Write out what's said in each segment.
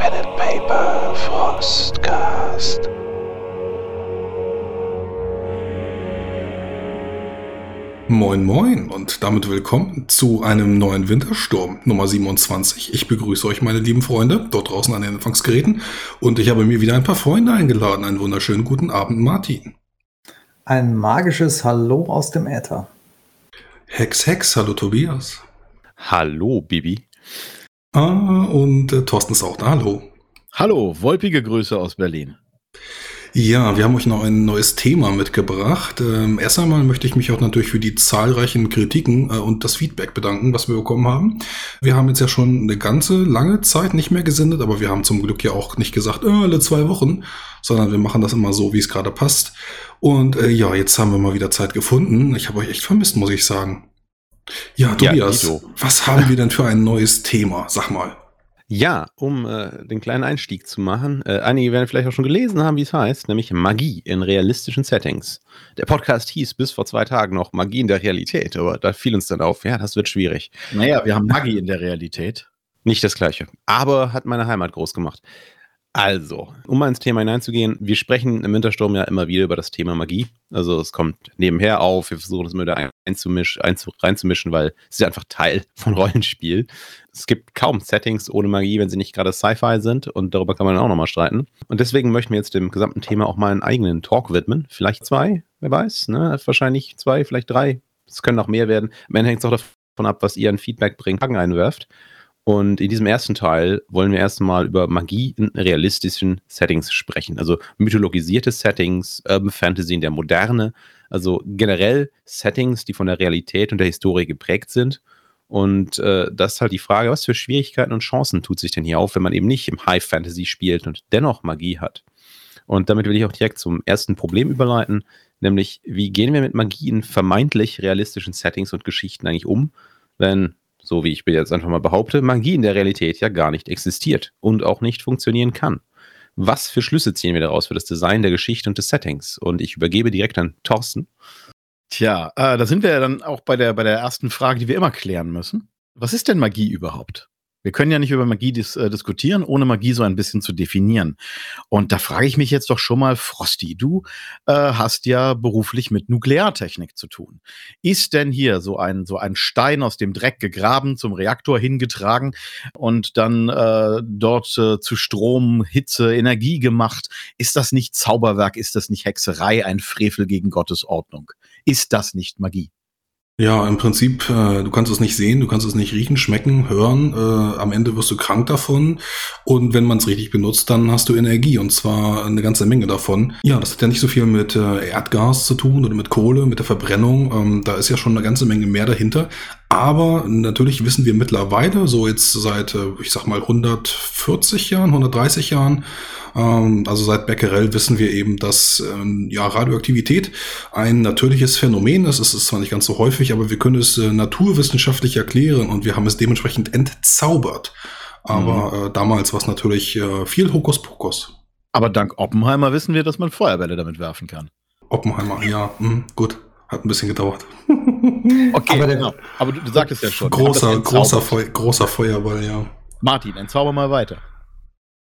Pen and Paper Frostcast. Moin Moin und damit willkommen zu einem neuen Wintersturm Nummer 27. Ich begrüße euch, meine lieben Freunde, dort draußen an den Empfangsgeräten und ich habe mir wieder ein paar Freunde eingeladen. Einen wunderschönen guten Abend, Martin. Ein magisches Hallo aus dem Äther. Hex Hex, hallo Tobias. Hallo, Bibi. Ah, und äh, Thorsten ist auch da, hallo. Hallo, wolpige Grüße aus Berlin. Ja, wir haben euch noch ein neues Thema mitgebracht. Ähm, erst einmal möchte ich mich auch natürlich für die zahlreichen Kritiken äh, und das Feedback bedanken, was wir bekommen haben. Wir haben jetzt ja schon eine ganze lange Zeit nicht mehr gesendet, aber wir haben zum Glück ja auch nicht gesagt, äh, alle zwei Wochen, sondern wir machen das immer so, wie es gerade passt. Und äh, ja, jetzt haben wir mal wieder Zeit gefunden. Ich habe euch echt vermisst, muss ich sagen. Ja, Tobias, Ja, was haben wir denn für ein neues Thema? Sag mal. Ja, um äh, den kleinen Einstieg zu machen, äh, einige werden vielleicht auch schon gelesen haben, wie es heißt, nämlich Magie in realistischen Settings. Der Podcast hieß bis vor zwei Tagen noch Magie in der Realität, aber da fiel uns dann auf, ja, das wird schwierig. Naja, wir haben Magie in der Realität. Nicht das Gleiche, aber hat meine Heimat groß gemacht. Also, um mal ins Thema hineinzugehen, wir sprechen im Wintersturm ja immer wieder über das Thema Magie. Also es kommt nebenher auf, wir versuchen es immer wieder einzumisch, einzu, reinzumischen, weil es ist einfach Teil von Rollenspiel. Es gibt kaum Settings ohne Magie, wenn sie nicht gerade Sci-Fi sind und darüber kann man auch nochmal streiten. Und deswegen möchten wir jetzt dem gesamten Thema auch mal einen eigenen Talk widmen. Vielleicht zwei, wer weiß, ne? Wahrscheinlich zwei, vielleicht drei. Es können auch mehr werden. Ende hängt es auch davon ab, was ihr an Feedback bringt, Fragen einwerft. Und in diesem ersten Teil wollen wir erstmal über Magie in realistischen Settings sprechen. Also mythologisierte Settings, Urban Fantasy in der Moderne, also generell Settings, die von der Realität und der Historie geprägt sind. Und äh, das ist halt die Frage, was für Schwierigkeiten und Chancen tut sich denn hier auf, wenn man eben nicht im High Fantasy spielt und dennoch Magie hat. Und damit will ich auch direkt zum ersten Problem überleiten, nämlich wie gehen wir mit Magie in vermeintlich realistischen Settings und Geschichten eigentlich um, wenn so wie ich jetzt einfach mal behaupte, Magie in der Realität ja gar nicht existiert und auch nicht funktionieren kann. Was für Schlüsse ziehen wir daraus für das Design der Geschichte und des Settings? Und ich übergebe direkt an Thorsten. Tja, äh, da sind wir ja dann auch bei der, bei der ersten Frage, die wir immer klären müssen. Was ist denn Magie überhaupt? Wir können ja nicht über Magie dis äh, diskutieren, ohne Magie so ein bisschen zu definieren. Und da frage ich mich jetzt doch schon mal, Frosty, du äh, hast ja beruflich mit Nukleartechnik zu tun. Ist denn hier so ein, so ein Stein aus dem Dreck gegraben, zum Reaktor hingetragen und dann äh, dort äh, zu Strom, Hitze, Energie gemacht? Ist das nicht Zauberwerk? Ist das nicht Hexerei, ein Frevel gegen Gottes Ordnung? Ist das nicht Magie? Ja, im Prinzip, äh, du kannst es nicht sehen, du kannst es nicht riechen, schmecken, hören. Äh, am Ende wirst du krank davon. Und wenn man es richtig benutzt, dann hast du Energie und zwar eine ganze Menge davon. Ja, das hat ja nicht so viel mit äh, Erdgas zu tun oder mit Kohle, mit der Verbrennung. Ähm, da ist ja schon eine ganze Menge mehr dahinter. Aber natürlich wissen wir mittlerweile, so jetzt seit, äh, ich sag mal, 140 Jahren, 130 Jahren, ähm, also seit Becquerel wissen wir eben, dass ähm, ja, Radioaktivität ein natürliches Phänomen ist. Es ist zwar nicht ganz so häufig, aber wir können es äh, naturwissenschaftlich erklären und wir haben es dementsprechend entzaubert. Aber mhm. äh, damals war es natürlich äh, viel Hokuspokus. Aber dank Oppenheimer wissen wir, dass man Feuerbälle damit werfen kann. Oppenheimer, ja, mh, gut. Hat ein bisschen gedauert. okay, aber, der, genau. aber du, du sagtest ja schon. Großer, großer, Feu großer Feuerball, ja. Martin, entzauber mal weiter.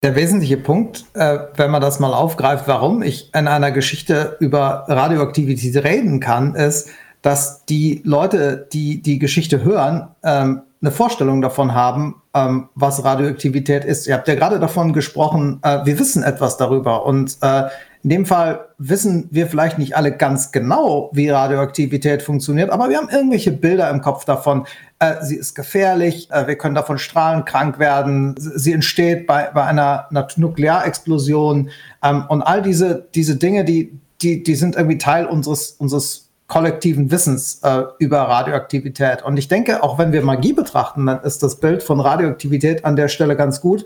Der wesentliche Punkt, äh, wenn man das mal aufgreift, warum ich in einer Geschichte über Radioaktivität reden kann, ist, dass die Leute, die die Geschichte hören, ähm, eine Vorstellung davon haben, ähm, was Radioaktivität ist. Ihr habt ja gerade davon gesprochen, äh, wir wissen etwas darüber. Und äh, in dem Fall wissen wir vielleicht nicht alle ganz genau, wie Radioaktivität funktioniert, aber wir haben irgendwelche Bilder im Kopf davon. Äh, sie ist gefährlich, äh, wir können davon strahlenkrank werden, sie entsteht bei, bei einer, einer Nuklearexplosion ähm, und all diese, diese Dinge, die, die, die sind irgendwie Teil unseres, unseres kollektiven Wissens äh, über Radioaktivität. Und ich denke, auch wenn wir Magie betrachten, dann ist das Bild von Radioaktivität an der Stelle ganz gut,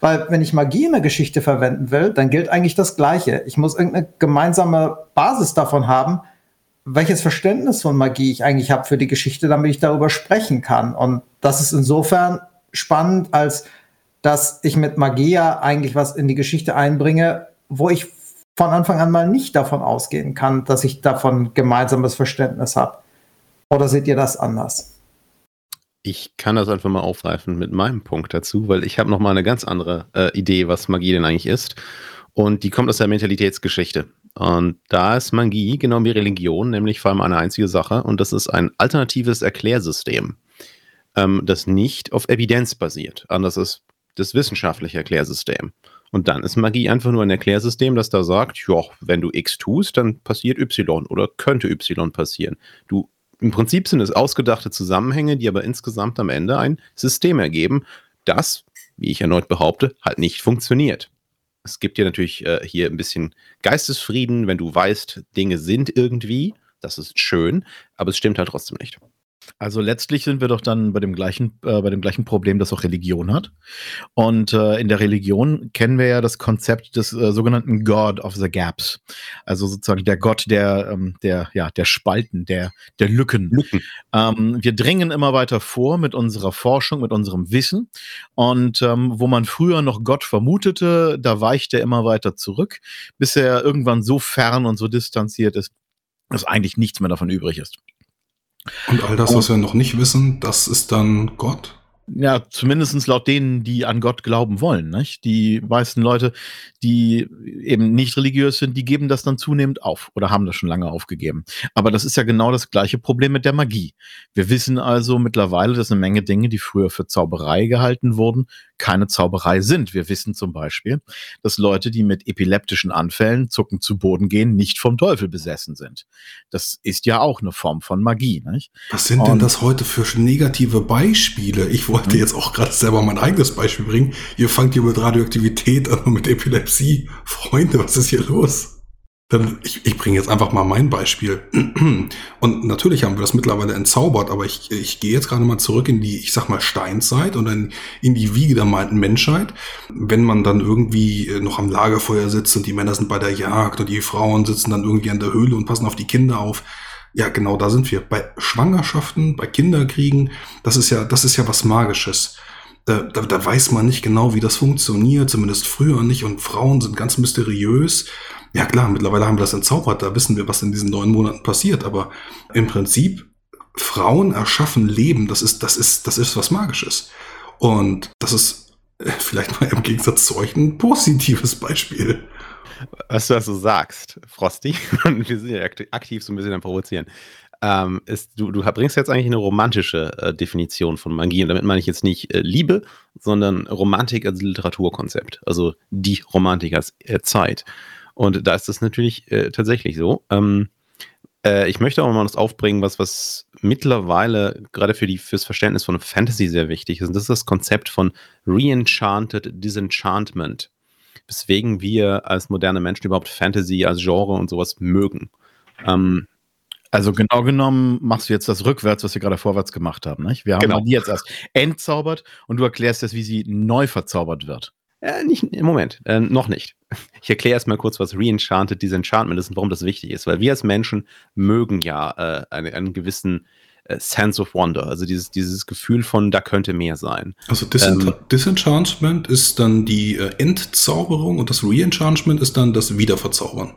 weil wenn ich Magie in der Geschichte verwenden will, dann gilt eigentlich das Gleiche. Ich muss irgendeine gemeinsame Basis davon haben, welches Verständnis von Magie ich eigentlich habe für die Geschichte, damit ich darüber sprechen kann. Und das ist insofern spannend, als dass ich mit Magie ja eigentlich was in die Geschichte einbringe, wo ich von Anfang an mal nicht davon ausgehen kann, dass ich davon gemeinsames Verständnis habe. Oder seht ihr das anders? Ich kann das einfach mal aufgreifen mit meinem Punkt dazu, weil ich habe noch mal eine ganz andere äh, Idee, was Magie denn eigentlich ist. Und die kommt aus der Mentalitätsgeschichte. Und da ist Magie genau wie Religion, nämlich vor allem eine einzige Sache. Und das ist ein alternatives Erklärsystem, ähm, das nicht auf Evidenz basiert. Anders ist das wissenschaftliche Erklärsystem. Und dann ist Magie einfach nur ein Erklärsystem, das da sagt, ja, wenn du X tust, dann passiert Y oder könnte Y passieren. Du, im Prinzip sind es ausgedachte Zusammenhänge, die aber insgesamt am Ende ein System ergeben, das, wie ich erneut behaupte, halt nicht funktioniert. Es gibt dir natürlich äh, hier ein bisschen Geistesfrieden, wenn du weißt, Dinge sind irgendwie. Das ist schön, aber es stimmt halt trotzdem nicht. Also letztlich sind wir doch dann bei dem gleichen, äh, bei dem gleichen Problem, das auch Religion hat. Und äh, in der Religion kennen wir ja das Konzept des äh, sogenannten God of the Gaps. Also sozusagen der Gott der, ähm, der, ja, der Spalten, der, der Lücken. Lücken. Ähm, wir dringen immer weiter vor mit unserer Forschung, mit unserem Wissen. Und ähm, wo man früher noch Gott vermutete, da weicht er immer weiter zurück, bis er irgendwann so fern und so distanziert ist, dass eigentlich nichts mehr davon übrig ist. Und all das, was wir noch nicht wissen, das ist dann Gott? Ja, zumindest laut denen, die an Gott glauben wollen. Nicht? Die meisten Leute, die eben nicht religiös sind, die geben das dann zunehmend auf oder haben das schon lange aufgegeben. Aber das ist ja genau das gleiche Problem mit der Magie. Wir wissen also mittlerweile, dass eine Menge Dinge, die früher für Zauberei gehalten wurden, keine Zauberei sind. Wir wissen zum Beispiel, dass Leute, die mit epileptischen Anfällen zucken zu Boden gehen, nicht vom Teufel besessen sind. Das ist ja auch eine Form von Magie. Nicht? Was sind denn das heute für negative Beispiele? Ich wollte hm. jetzt auch gerade selber mein eigenes Beispiel bringen. Ihr fangt hier mit Radioaktivität an und mit Epilepsie. Freunde, was ist hier los? Ich, ich bringe jetzt einfach mal mein Beispiel. Und natürlich haben wir das mittlerweile entzaubert, aber ich, ich gehe jetzt gerade mal zurück in die, ich sag mal, Steinzeit und dann in die Wiege der malten Menschheit. Wenn man dann irgendwie noch am Lagerfeuer sitzt und die Männer sind bei der Jagd und die Frauen sitzen dann irgendwie an der Höhle und passen auf die Kinder auf. Ja, genau da sind wir. Bei Schwangerschaften, bei Kinderkriegen, das ist ja, das ist ja was Magisches. Da, da weiß man nicht genau, wie das funktioniert, zumindest früher nicht. Und Frauen sind ganz mysteriös. Ja klar, mittlerweile haben wir das entzaubert, da wissen wir, was in diesen neun Monaten passiert, aber im Prinzip, Frauen erschaffen Leben, das ist, das ist, das ist was Magisches. Und das ist äh, vielleicht mal im Gegensatz zu euch ein positives Beispiel. Was du also sagst, Frosty, und wir sind ja aktiv so ein bisschen am Provozieren, ähm, ist, du, du bringst jetzt eigentlich eine romantische äh, Definition von Magie. Und damit meine ich jetzt nicht äh, Liebe, sondern Romantik als Literaturkonzept. Also die Romantik als äh, Zeit. Und da ist das natürlich äh, tatsächlich so. Ähm, äh, ich möchte auch mal das aufbringen, was, was mittlerweile gerade für die, fürs Verständnis von Fantasy sehr wichtig ist. Und das ist das Konzept von Reenchanted Disenchantment. Weswegen wir als moderne Menschen überhaupt Fantasy als Genre und sowas mögen. Ähm, also genau genommen machst du jetzt das rückwärts, was wir gerade vorwärts gemacht haben. Nicht? Wir haben genau. die jetzt erst entzaubert und du erklärst jetzt, wie sie neu verzaubert wird. Äh, nicht, Moment, äh, noch nicht. Ich erkläre erstmal kurz, was Reenchanted Disenchantment ist und warum das wichtig ist, weil wir als Menschen mögen ja äh, eine, einen gewissen äh, Sense of Wonder, also dieses, dieses Gefühl von, da könnte mehr sein. Also Disen ähm, Disenchantment ist dann die äh, Entzauberung und das Reenchantment ist dann das Wiederverzaubern.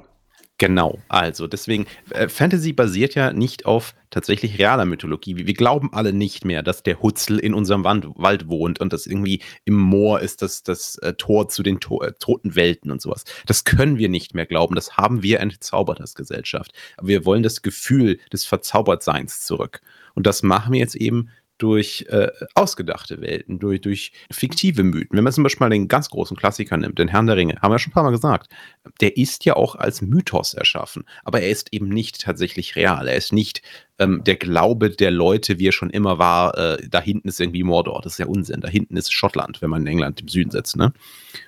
Genau, also deswegen, äh, Fantasy basiert ja nicht auf tatsächlich realer Mythologie. Wir, wir glauben alle nicht mehr, dass der Hutzel in unserem Wand, Wald wohnt und dass irgendwie im Moor ist das, das äh, Tor zu den to äh, toten Welten und sowas. Das können wir nicht mehr glauben. Das haben wir entzaubert als Gesellschaft. Aber wir wollen das Gefühl des Verzaubertseins zurück. Und das machen wir jetzt eben durch äh, ausgedachte Welten, durch, durch fiktive Mythen. Wenn man zum Beispiel mal den ganz großen Klassiker nimmt, den Herrn der Ringe, haben wir schon ein paar Mal gesagt, der ist ja auch als Mythos erschaffen, aber er ist eben nicht tatsächlich real. Er ist nicht ähm, der Glaube der Leute, wie er schon immer war, äh, da hinten ist irgendwie Mordor. Das ist ja Unsinn. Da hinten ist Schottland, wenn man in England im Süden sitzt. Ne?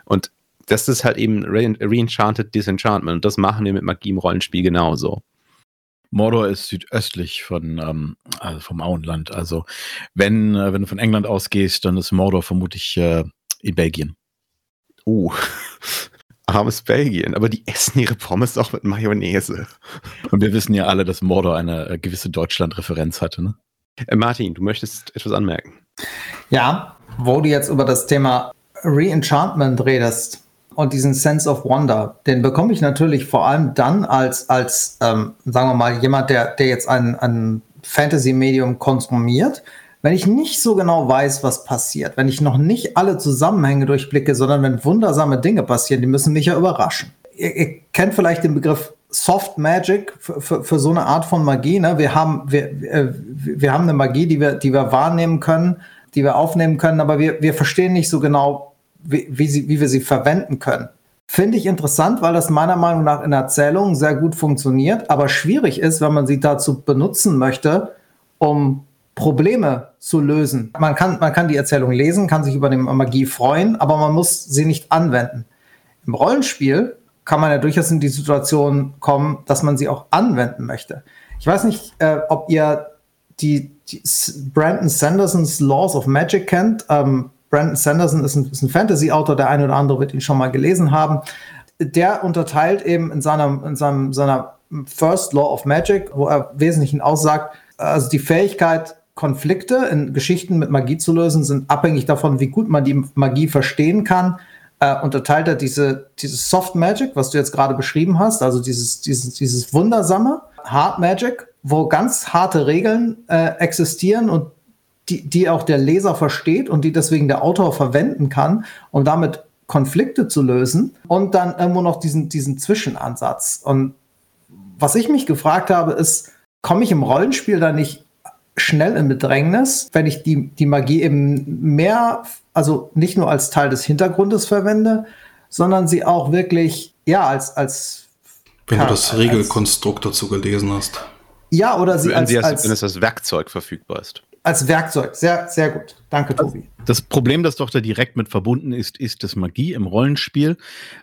Und das ist halt eben Re-Enchanted Disenchantment. Und das machen wir mit Magie im Rollenspiel genauso. Mordor ist südöstlich von, ähm, also vom Auenland. Also wenn, äh, wenn du von England ausgehst, dann ist Mordor vermutlich äh, in Belgien. Uh, armes Belgien. Aber die essen ihre Pommes auch mit Mayonnaise. Und wir wissen ja alle, dass Mordor eine äh, gewisse Deutschland-Referenz hatte, ne? Äh, Martin, du möchtest etwas anmerken. Ja, wo du jetzt über das Thema Reenchantment redest, und diesen Sense of Wonder, den bekomme ich natürlich vor allem dann als, als ähm, sagen wir mal, jemand, der, der jetzt ein, ein Fantasy-Medium konsumiert, Wenn ich nicht so genau weiß, was passiert, wenn ich noch nicht alle Zusammenhänge durchblicke, sondern wenn wundersame Dinge passieren, die müssen mich ja überraschen. Ihr, ihr kennt vielleicht den Begriff Soft Magic für, für, für so eine Art von Magie. Ne? Wir, haben, wir, äh, wir haben eine Magie, die wir, die wir wahrnehmen können, die wir aufnehmen können, aber wir, wir verstehen nicht so genau, wie, sie, wie wir sie verwenden können. Finde ich interessant, weil das meiner Meinung nach in Erzählungen sehr gut funktioniert, aber schwierig ist, wenn man sie dazu benutzen möchte, um Probleme zu lösen. Man kann, man kann die Erzählung lesen, kann sich über die Magie freuen, aber man muss sie nicht anwenden. Im Rollenspiel kann man ja durchaus in die Situation kommen, dass man sie auch anwenden möchte. Ich weiß nicht, äh, ob ihr die, die Brandon Sandersons Laws of Magic kennt. Ähm, Brandon Sanderson ist ein, ein Fantasy-Autor, der eine oder andere wird ihn schon mal gelesen haben. Der unterteilt eben in, seiner, in seinem, seiner First Law of Magic, wo er Wesentlichen aussagt, also die Fähigkeit, Konflikte in Geschichten mit Magie zu lösen, sind abhängig davon, wie gut man die Magie verstehen kann. Äh, unterteilt er diese, dieses Soft Magic, was du jetzt gerade beschrieben hast, also dieses, dieses, dieses wundersame Hard Magic, wo ganz harte Regeln äh, existieren und die, die auch der Leser versteht und die deswegen der Autor verwenden kann, um damit Konflikte zu lösen. Und dann irgendwo noch diesen, diesen Zwischenansatz. Und was ich mich gefragt habe, ist, komme ich im Rollenspiel da nicht schnell in Bedrängnis, wenn ich die, die Magie eben mehr, also nicht nur als Teil des Hintergrundes verwende, sondern sie auch wirklich, ja, als, als wenn du das Regelkonstrukt dazu gelesen hast. Ja, oder sie als, als, als, wenn es als Werkzeug verfügbar ist als Werkzeug. Sehr, sehr gut. Danke, Tobi. Das Problem, das doch da direkt mit verbunden ist, ist das Magie im Rollenspiel.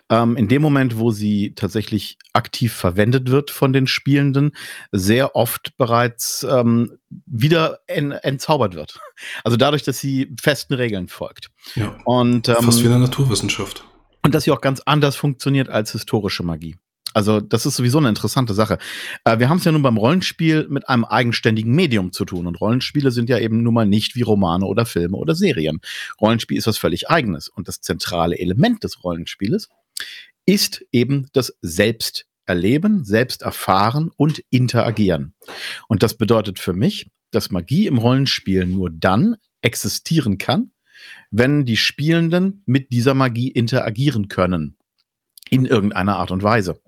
Ähm, in dem Moment, wo sie tatsächlich aktiv verwendet wird von den Spielenden, sehr oft bereits ähm, wieder en entzaubert wird. Also dadurch, dass sie festen Regeln folgt. Ja. Und, ähm, Fast wie in der Naturwissenschaft. Und dass sie auch ganz anders funktioniert als historische Magie. Also das ist sowieso eine interessante Sache. Äh, wir haben es ja nun beim Rollenspiel mit einem eigenständigen Medium zu tun. Und Rollenspiele sind ja eben nun mal nicht wie Romane oder Filme oder Serien. Rollenspiel ist was völlig eigenes. Und das zentrale Element des Rollenspieles ist eben das Selbsterleben, Selbsterfahren und Interagieren. Und das bedeutet für mich, dass Magie im Rollenspiel nur dann existieren kann, wenn die Spielenden mit dieser Magie interagieren können in irgendeiner Art und Weise.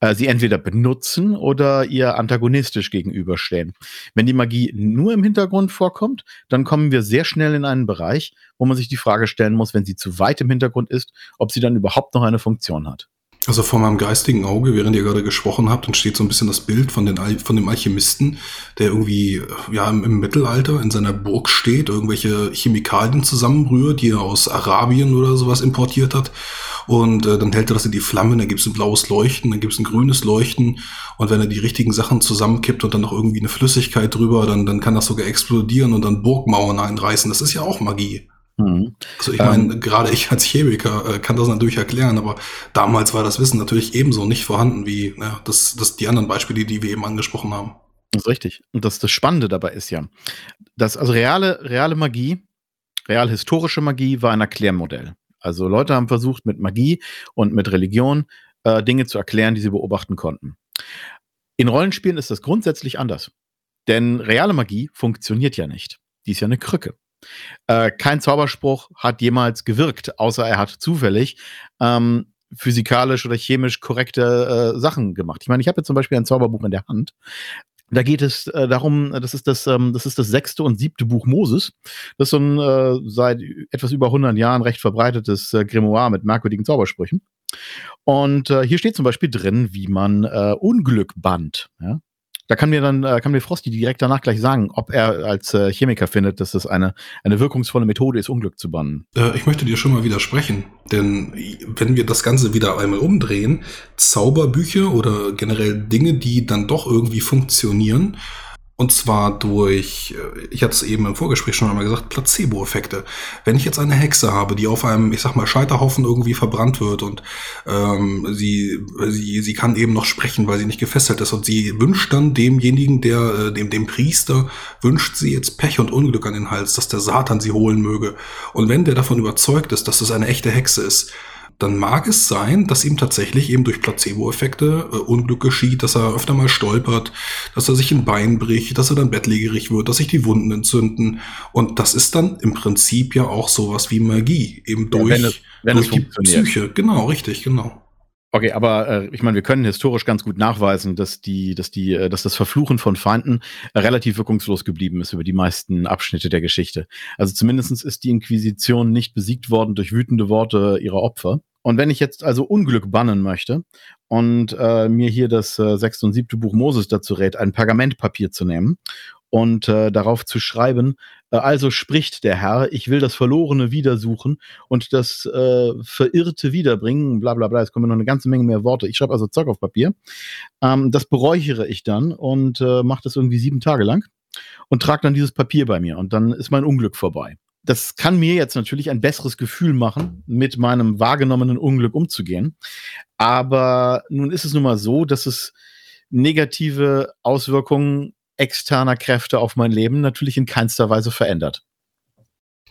Äh, sie entweder benutzen oder ihr antagonistisch gegenüberstehen. Wenn die Magie nur im Hintergrund vorkommt, dann kommen wir sehr schnell in einen Bereich, wo man sich die Frage stellen muss, wenn sie zu weit im Hintergrund ist, ob sie dann überhaupt noch eine Funktion hat. Also vor meinem geistigen Auge, während ihr gerade gesprochen habt, entsteht so ein bisschen das Bild von, den, von dem Alchemisten, der irgendwie ja im, im, Mittelalter in seiner Burg steht, irgendwelche Chemikalien zusammenrührt, die er aus Arabien oder sowas importiert hat. Und äh, dann hält er das in die Flamme, dann gibt es ein blaues Leuchten, dann gibt es ein grünes Leuchten. Und wenn er die richtigen Sachen zusammenkippt und dann noch irgendwie eine Flüssigkeit drüber, dann, dann kann das sogar explodieren und dann Burgmauern einreißen. Das ist ja auch Magie. Mhm. Also ich meine, ähm, gerade ich als Chemiker äh, kann das natürlich erklären, aber damals war das Wissen natürlich ebenso nicht vorhanden wie ne, das, das die anderen Beispiele, die wir eben angesprochen haben. Das ist richtig. Und das, das Spannende dabei ist ja, dass also reale, reale Magie, real historische Magie war ein Erklärmodell. Also Leute haben versucht, mit Magie und mit Religion äh, Dinge zu erklären, die sie beobachten konnten. In Rollenspielen ist das grundsätzlich anders. Denn reale Magie funktioniert ja nicht. Die ist ja eine Krücke. Äh, kein Zauberspruch hat jemals gewirkt, außer er hat zufällig ähm, physikalisch oder chemisch korrekte äh, Sachen gemacht. Ich meine, ich habe jetzt zum Beispiel ein Zauberbuch in der Hand. Da geht es äh, darum, das ist das, ähm, das ist das sechste und siebte Buch Moses. Das ist so ein äh, seit etwas über 100 Jahren recht verbreitetes äh, Grimoire mit merkwürdigen Zaubersprüchen. Und äh, hier steht zum Beispiel drin, wie man äh, Unglück bannt. Ja? Da kann mir dann, äh, kann mir Frosty direkt danach gleich sagen, ob er als äh, Chemiker findet, dass das eine, eine wirkungsvolle Methode ist, Unglück zu bannen. Äh, ich möchte dir schon mal widersprechen, denn wenn wir das Ganze wieder einmal umdrehen, Zauberbücher oder generell Dinge, die dann doch irgendwie funktionieren, und zwar durch, äh, ich hatte es eben im Vorgespräch schon einmal gesagt, Placebo-Effekte. Wenn ich jetzt eine Hexe habe, die auf einem, ich sag mal, Scheiterhaufen irgendwie verbrannt wird und ähm, sie, sie, sie kann eben noch sprechen, weil sie nicht gefesselt ist und sie wünscht dann demjenigen, der, äh, dem, dem Priester, wünscht sie jetzt Pech und Unglück an den Hals, dass der Satan sie holen möge. Und wenn der davon überzeugt ist, dass das eine echte Hexe ist, dann mag es sein, dass ihm tatsächlich eben durch Placebo-Effekte äh, Unglück geschieht, dass er öfter mal stolpert, dass er sich ein Bein bricht, dass er dann bettlägerig wird, dass sich die Wunden entzünden. Und das ist dann im Prinzip ja auch sowas wie Magie, eben durch, wenn es- wenn durch die. Psyche. Genau, richtig, genau. Okay, aber äh, ich meine, wir können historisch ganz gut nachweisen, dass die, dass die, äh, dass das Verfluchen von Feinden relativ wirkungslos geblieben ist über die meisten Abschnitte der Geschichte. Also zumindestens ist die Inquisition nicht besiegt worden durch wütende Worte ihrer Opfer. Und wenn ich jetzt also Unglück bannen möchte und äh, mir hier das äh, sechste und siebte Buch Moses dazu rät, ein Pergamentpapier zu nehmen und äh, darauf zu schreiben, äh, also spricht der Herr, ich will das Verlorene wiedersuchen und das äh, Verirrte wiederbringen, bla bla bla, es kommen noch eine ganze Menge mehr Worte. Ich schreibe also Zeug auf Papier. Ähm, das beräuchere ich dann und äh, mache das irgendwie sieben Tage lang und trage dann dieses Papier bei mir und dann ist mein Unglück vorbei. Das kann mir jetzt natürlich ein besseres Gefühl machen, mit meinem wahrgenommenen Unglück umzugehen. Aber nun ist es nun mal so, dass es negative Auswirkungen externer Kräfte auf mein Leben natürlich in keinster Weise verändert.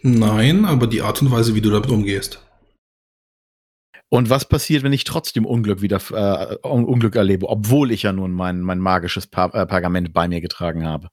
Nein, aber die Art und Weise, wie du damit umgehst. Und was passiert, wenn ich trotzdem Unglück wieder äh, Un- Unglück erlebe, obwohl ich ja nun mein, mein magisches pa äh, Pergament bei mir getragen habe?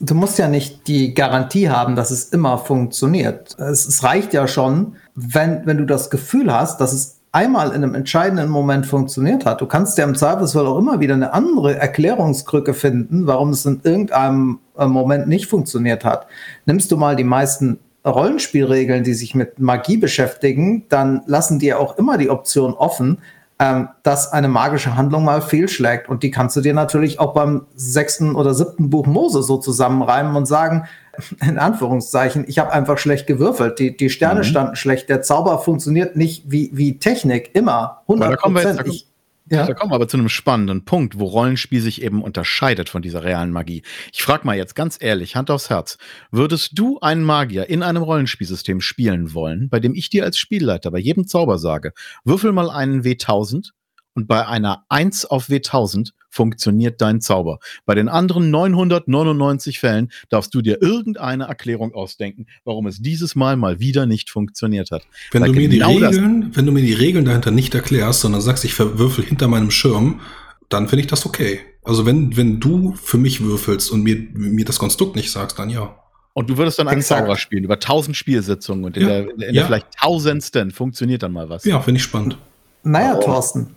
Du musst ja nicht die Garantie haben, dass es immer funktioniert. Es, es reicht ja schon, wenn, wenn du das Gefühl hast, dass es einmal in einem entscheidenden Moment funktioniert hat. Du kannst ja im Zweifelsfall auch immer wieder eine andere Erklärungskrücke finden, warum es in irgendeinem äh, Moment nicht funktioniert hat. Nimmst du mal die meisten Rollenspielregeln, die sich mit Magie beschäftigen, dann lassen die auch immer die Option offen, ähm, dass eine magische Handlung mal fehlschlägt. Und die kannst du dir natürlich auch beim sechsten oder siebten Buch Mose so zusammenreimen und sagen, in Anführungszeichen, ich habe einfach schlecht gewürfelt. Die, die Sterne Mhm. standen schlecht. Der Zauber funktioniert nicht wie, wie Technik, immer. Aber 100 da kommen jetzt-. Ich- Da Ja. kommen wir aber zu einem spannenden Punkt, wo Rollenspiel sich eben unterscheidet von dieser realen Magie. Ich frage mal jetzt ganz ehrlich, Hand aufs Herz, würdest du einen Magier in einem Rollenspielsystem spielen wollen, bei dem ich dir als Spielleiter bei jedem Zauber sage, würfel mal einen W1000 und bei einer 1 auf W1000 funktioniert dein Zauber. Bei den anderen 999 Fällen darfst du dir irgendeine Erklärung ausdenken, warum es dieses Mal mal wieder nicht funktioniert hat. Wenn Weil du mir die genau das- Regeln, wenn du mir die Regeln dahinter nicht erklärst, sondern sagst, ich verwürfel hinter meinem Schirm, dann finde ich das okay. Also wenn, wenn du für mich würfelst und mir, mir das Konstrukt nicht sagst, dann ja. Und du würdest dann einen Exakt. Zauberer spielen, über tausend Spielsitzungen und in Ja, der, in der ja. vielleicht tausendsten funktioniert dann mal was. Ja, finde ich spannend. Naja, Oh. Thorsten.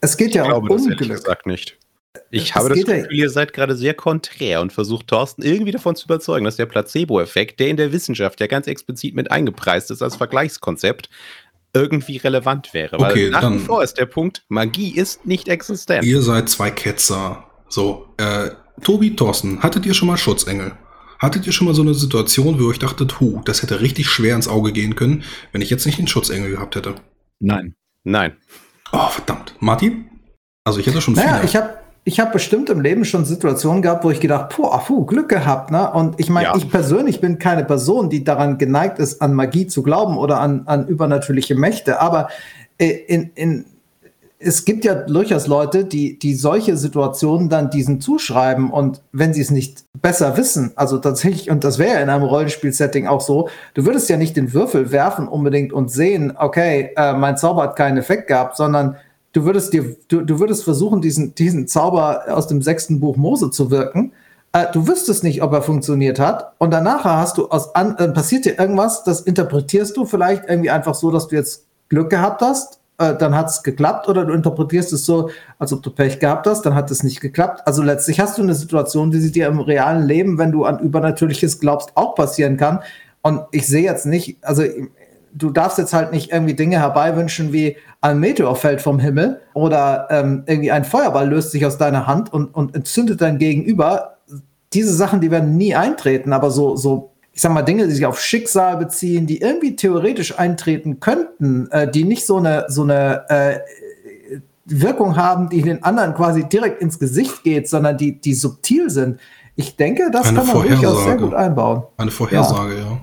Es geht ja Ich um das Unglück. gesagt nicht. Ich Es habe das geht ja- Gefühl, ihr seid gerade sehr konträr und versucht Thorsten irgendwie davon zu überzeugen, dass der Placebo-Effekt, der in der Wissenschaft ja ganz explizit mit eingepreist ist als Vergleichskonzept, irgendwie relevant wäre. Weil Okay, nach dann- wie vor ist der Punkt, Magie ist nicht existent. Ihr seid zwei Ketzer. So, äh, Tobi, Thorsten, hattet ihr schon mal Schutzengel? Hattet ihr schon mal so eine Situation, wo ihr euch dachtet, hu, das hätte richtig schwer ins Auge gehen können, wenn ich jetzt nicht den Schutzengel gehabt hätte? Nein. Nein. Oh, verdammt. Martin? Also ich hätte schon Naja, viele. ich habe ich hab bestimmt im Leben schon Situationen gehabt, wo ich gedacht, boah, puh, Glück gehabt, ne? Und ich meine, Ja. ich persönlich bin keine Person, die daran geneigt ist, an Magie zu glauben oder an, an übernatürliche Mächte. Aber äh, in, in, es gibt ja durchaus Leute, die, die solche Situationen dann diesen zuschreiben und wenn sie es nicht besser wissen, also tatsächlich, und das wäre ja in einem Rollenspiel-Setting auch so, du würdest ja nicht den Würfel werfen unbedingt und sehen, okay, äh, mein Zauber hat keinen Effekt gehabt, sondern du würdest dir, du, du würdest versuchen, diesen, diesen Zauber aus dem sechsten Buch Mose zu wirken. Äh, du wüsstest nicht, ob er funktioniert hat. Und danach hast du aus an, äh, passiert dir irgendwas, das interpretierst du vielleicht irgendwie einfach so, dass du jetzt Glück gehabt hast. Äh, dann hat es geklappt, oder du interpretierst es so, als ob du Pech gehabt hast, dann hat es nicht geklappt. Also letztlich hast du eine Situation, die sie dir im realen Leben, wenn du an Übernatürliches glaubst, auch passieren kann. Und ich sehe jetzt nicht, also du darfst jetzt halt nicht irgendwie Dinge herbeiwünschen wie ein Meteor fällt vom Himmel oder ähm, irgendwie ein Feuerball löst sich aus deiner Hand und, und entzündet dein Gegenüber. Diese Sachen, die werden nie eintreten, aber so, so, ich sag mal, Dinge, die sich auf Schicksal beziehen, die irgendwie theoretisch eintreten könnten, äh, die nicht so eine, so eine äh, Wirkung haben, die den anderen quasi direkt ins Gesicht geht, sondern die, die subtil sind. Ich denke, das Eine kann man durchaus sehr gut einbauen. Eine Vorhersage, ja.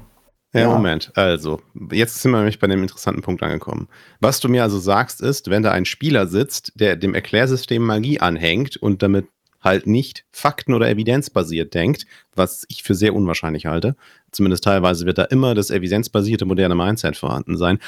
Ja, Ja. Moment. Also, jetzt sind wir nämlich bei dem interessanten Punkt angekommen. Was du mir also sagst, ist, wenn da ein Spieler sitzt, der dem Erklärsystem Magie anhängt und damit halt nicht fakten- oder evidenzbasiert denkt, was ich für sehr unwahrscheinlich halte, zumindest teilweise wird da immer das evidenzbasierte moderne Mindset vorhanden sein,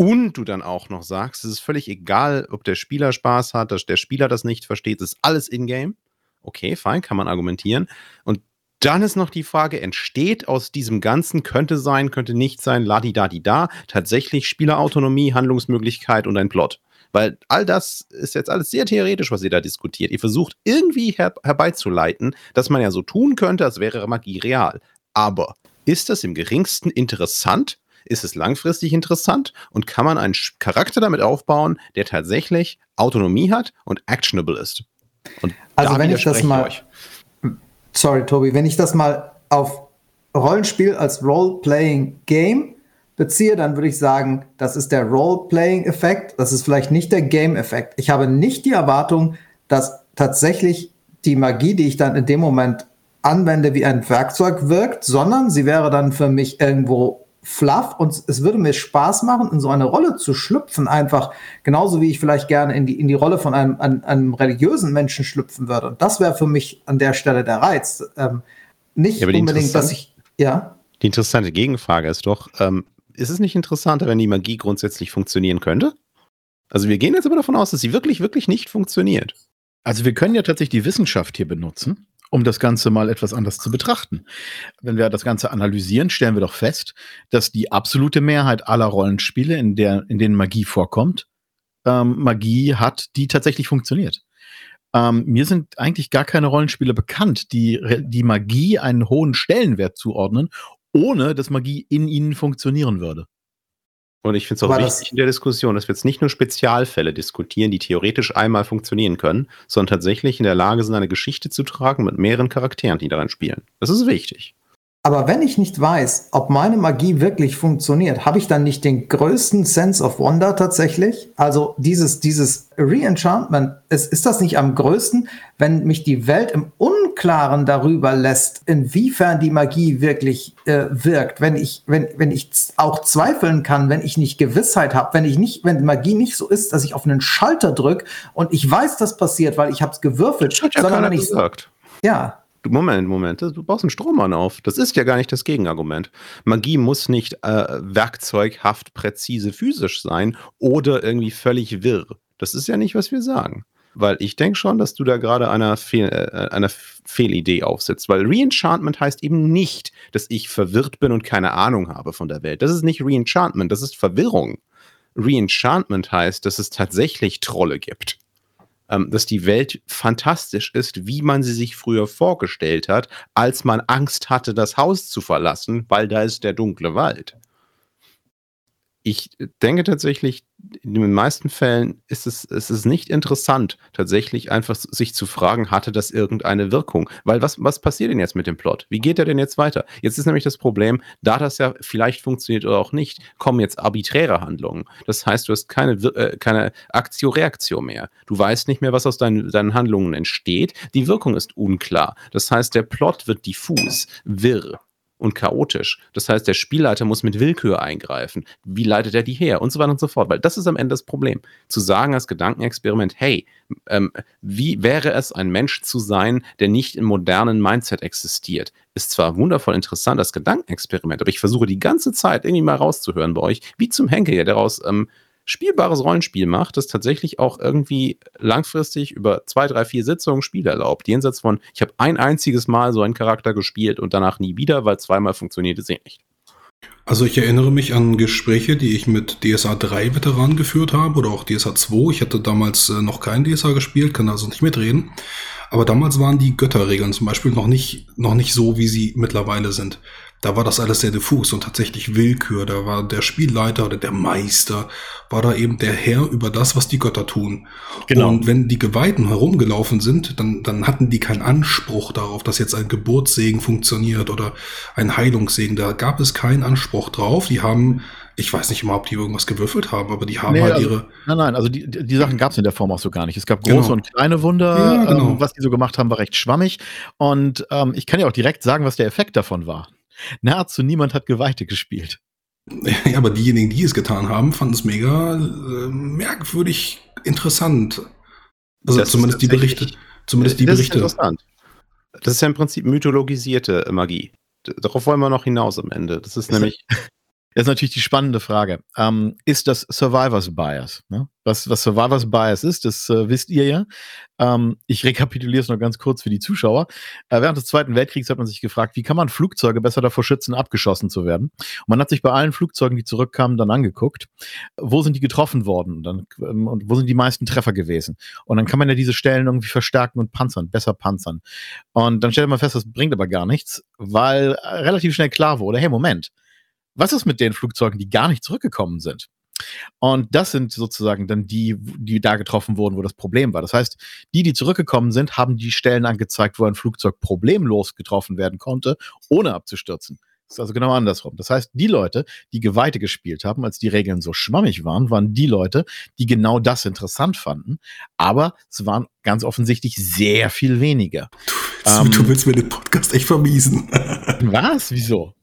und du dann auch noch sagst, es ist völlig egal, ob der Spieler Spaß hat, dass der Spieler das nicht versteht, es ist alles in-game. Okay, fein, kann man argumentieren. Und dann ist noch die Frage, entsteht aus diesem Ganzen, könnte sein, könnte nicht sein, ladi-da-di-da, tatsächlich Spielerautonomie, Handlungsmöglichkeit und ein Plot? Weil all das ist jetzt alles sehr theoretisch, was ihr da diskutiert. Ihr versucht irgendwie her herbeizuleiten, dass man ja so tun könnte, als wäre Magie real. Aber ist das im geringsten interessant? Ist es langfristig interessant? Und kann man einen Charakter damit aufbauen, der tatsächlich Autonomie hat und actionable ist? Und also wenn ich das mal, euch sorry, Tobi, wenn ich das mal auf Rollenspiel als Role-Playing-Game beziehe, dann würde ich sagen, das ist der Role-Playing-Effekt, das ist vielleicht nicht der Game-Effekt. Ich habe nicht die Erwartung, dass tatsächlich die Magie, die ich dann in dem Moment anwende, wie ein Werkzeug wirkt, sondern sie wäre dann für mich irgendwo fluff und es würde mir Spaß machen, in so eine Rolle zu schlüpfen, einfach genauso wie ich vielleicht gerne in die, in die Rolle von einem, einem, einem religiösen Menschen schlüpfen würde. Und das wäre für mich an der Stelle der Reiz. Ähm, nicht ja, unbedingt, dass ich, ja. Die interessante Gegenfrage ist doch, ähm, ist es nicht interessanter, wenn die Magie grundsätzlich funktionieren könnte? Also wir gehen jetzt aber davon aus, dass sie wirklich, wirklich nicht funktioniert. Also wir können ja tatsächlich die Wissenschaft hier benutzen um das Ganze mal etwas anders zu betrachten. Wenn wir das Ganze analysieren, stellen wir doch fest, dass die absolute Mehrheit aller Rollenspiele, in, der, in denen Magie vorkommt, ähm, Magie hat, die tatsächlich funktioniert. Ähm, mir sind eigentlich gar keine Rollenspiele bekannt, die die Magie einen hohen Stellenwert zuordnen, ohne dass Magie in ihnen funktionieren würde. Und ich finde es auch Aber wichtig in der Diskussion, dass wir jetzt nicht nur Spezialfälle diskutieren, die theoretisch einmal funktionieren können, sondern tatsächlich in der Lage sind, eine Geschichte zu tragen mit mehreren Charakteren, die daran spielen. Das ist wichtig. Aber wenn ich nicht weiß, ob meine Magie wirklich funktioniert, habe ich dann nicht den größten Sense of Wonder tatsächlich? Also dieses, dieses Reenchantment, ist, ist das nicht am größten, wenn mich die Welt im Unklaren darüber lässt, inwiefern die Magie wirklich äh, wirkt? Wenn ich, wenn, wenn ich auch zweifeln kann, wenn ich nicht Gewissheit habe, wenn ich nicht, wenn Magie nicht so ist, dass ich auf einen Schalter drücke und ich weiß, das passiert, weil ich habe es gewürfelt, das hat ja sondern wenn ich gesagt. Ja, Moment, Moment, du baust einen Strohmann auf. Das ist ja gar nicht das Gegenargument. Magie muss nicht äh, werkzeughaft, präzise, physisch sein oder irgendwie völlig wirr. Das ist ja nicht, was wir sagen. Weil ich denke schon, dass du da gerade einer, Fehl, äh, einer Fehlidee aufsetzt. Weil Reenchantment heißt eben nicht, dass ich verwirrt bin und keine Ahnung habe von der Welt. Das ist nicht Reenchantment, das ist Verwirrung. Reenchantment heißt, dass es tatsächlich Trolle gibt ähm, dass die Welt fantastisch ist, wie man sie sich früher vorgestellt hat, als man Angst hatte, das Haus zu verlassen, weil da ist der dunkle Wald ich denke tatsächlich, in den meisten Fällen ist es, ist es nicht interessant, tatsächlich einfach sich zu fragen, hatte das irgendeine Wirkung? Weil was, was passiert denn jetzt mit dem Plot? Wie geht er denn jetzt weiter? Jetzt ist nämlich das Problem, da das ja vielleicht funktioniert oder auch nicht, kommen jetzt arbiträre Handlungen. Das heißt, du hast keine, äh, keine Aktio-Reaktion mehr. Du weißt nicht mehr, was aus deinen, deinen Handlungen entsteht. Die Wirkung ist unklar. Das heißt, der Plot wird diffus, wirr und chaotisch. Das heißt, der Spielleiter muss mit Willkür eingreifen. Wie leitet er die her? Und so weiter und so fort. Weil das ist am Ende das Problem. Zu sagen als Gedankenexperiment, hey, ähm, wie wäre es, ein Mensch zu sein, der nicht im modernen Mindset existiert? Ist zwar wundervoll interessant als Gedankenexperiment, aber ich versuche die ganze Zeit irgendwie mal rauszuhören bei euch, wie zum Henkel, der daraus ähm, spielbares Rollenspiel macht, das tatsächlich auch irgendwie langfristig über zwei, drei, vier Sitzungen Spiele erlaubt. Jenseits von, ich habe ein einziges Mal so einen Charakter gespielt und danach nie wieder, weil zweimal funktioniert es eh nicht. Also ich erinnere mich an Gespräche, die ich mit DSA 3 Veteranen geführt habe oder auch DSA 2. Ich hatte damals äh, noch kein DSA gespielt, kann also nicht mitreden. Aber damals waren die Götterregeln zum Beispiel noch nicht, noch nicht so, wie sie mittlerweile sind da war das alles sehr diffus und tatsächlich Willkür. Da war der Spielleiter oder der Meister, war da eben der Herr über das, was die Götter tun. Genau. Und wenn die Geweihten herumgelaufen sind, dann, dann hatten die keinen Anspruch darauf, dass jetzt ein Geburtssegen funktioniert oder ein Heilungssegen. Da gab es keinen Anspruch drauf. Die haben ich weiß nicht immer, ob die irgendwas gewürfelt haben, aber die haben nee, halt also, ihre. Nein, nein, also die, die Sachen gab es in der Form auch so gar nicht. Es gab große genau. und kleine Wunder. Ja, genau. ähm, was die so gemacht haben, war recht schwammig. Und ähm, ich kann ja auch direkt sagen, was der Effekt davon war. Nahezu niemand hat Geweihte gespielt. Ja, aber diejenigen, die es getan haben, fanden es mega äh, merkwürdig interessant. Also das zumindest die Berichte. Zumindest die das Berichte. Ist interessant. Das ist ja im Prinzip mythologisierte Magie. Darauf wollen wir noch hinaus am Ende. Das ist nämlich. Das ist natürlich die spannende Frage. Ähm, ist das Survivors Bias? Ne? Was, was Survivors Bias ist, das äh, wisst ihr ja. Ähm, ich rekapituliere es noch ganz kurz für die Zuschauer. Äh, während des Zweiten Weltkriegs hat man sich gefragt, wie kann man Flugzeuge besser davor schützen, abgeschossen zu werden? Und man hat sich bei allen Flugzeugen, die zurückkamen, dann angeguckt, wo sind die getroffen worden und, dann, ähm, und wo sind die meisten Treffer gewesen? Und dann kann man ja diese Stellen irgendwie verstärken und panzern, besser panzern. Und dann stellt man fest, das bringt aber gar nichts, weil äh, relativ schnell klar wurde, hey, Moment, was ist mit den Flugzeugen, die gar nicht zurückgekommen sind? Und das sind sozusagen dann die, die da getroffen wurden, wo das Problem war. Das heißt, die, die zurückgekommen sind, haben die Stellen angezeigt, wo ein Flugzeug problemlos getroffen werden konnte, ohne abzustürzen. Das ist also genau andersrum. Das heißt, die Leute, die Geweihte gespielt haben, als die Regeln so schwammig waren, waren die Leute, die genau das interessant fanden. Aber es waren ganz offensichtlich sehr viel weniger. Du, ähm, du willst mir den Podcast echt vermiesen. Was? Wieso?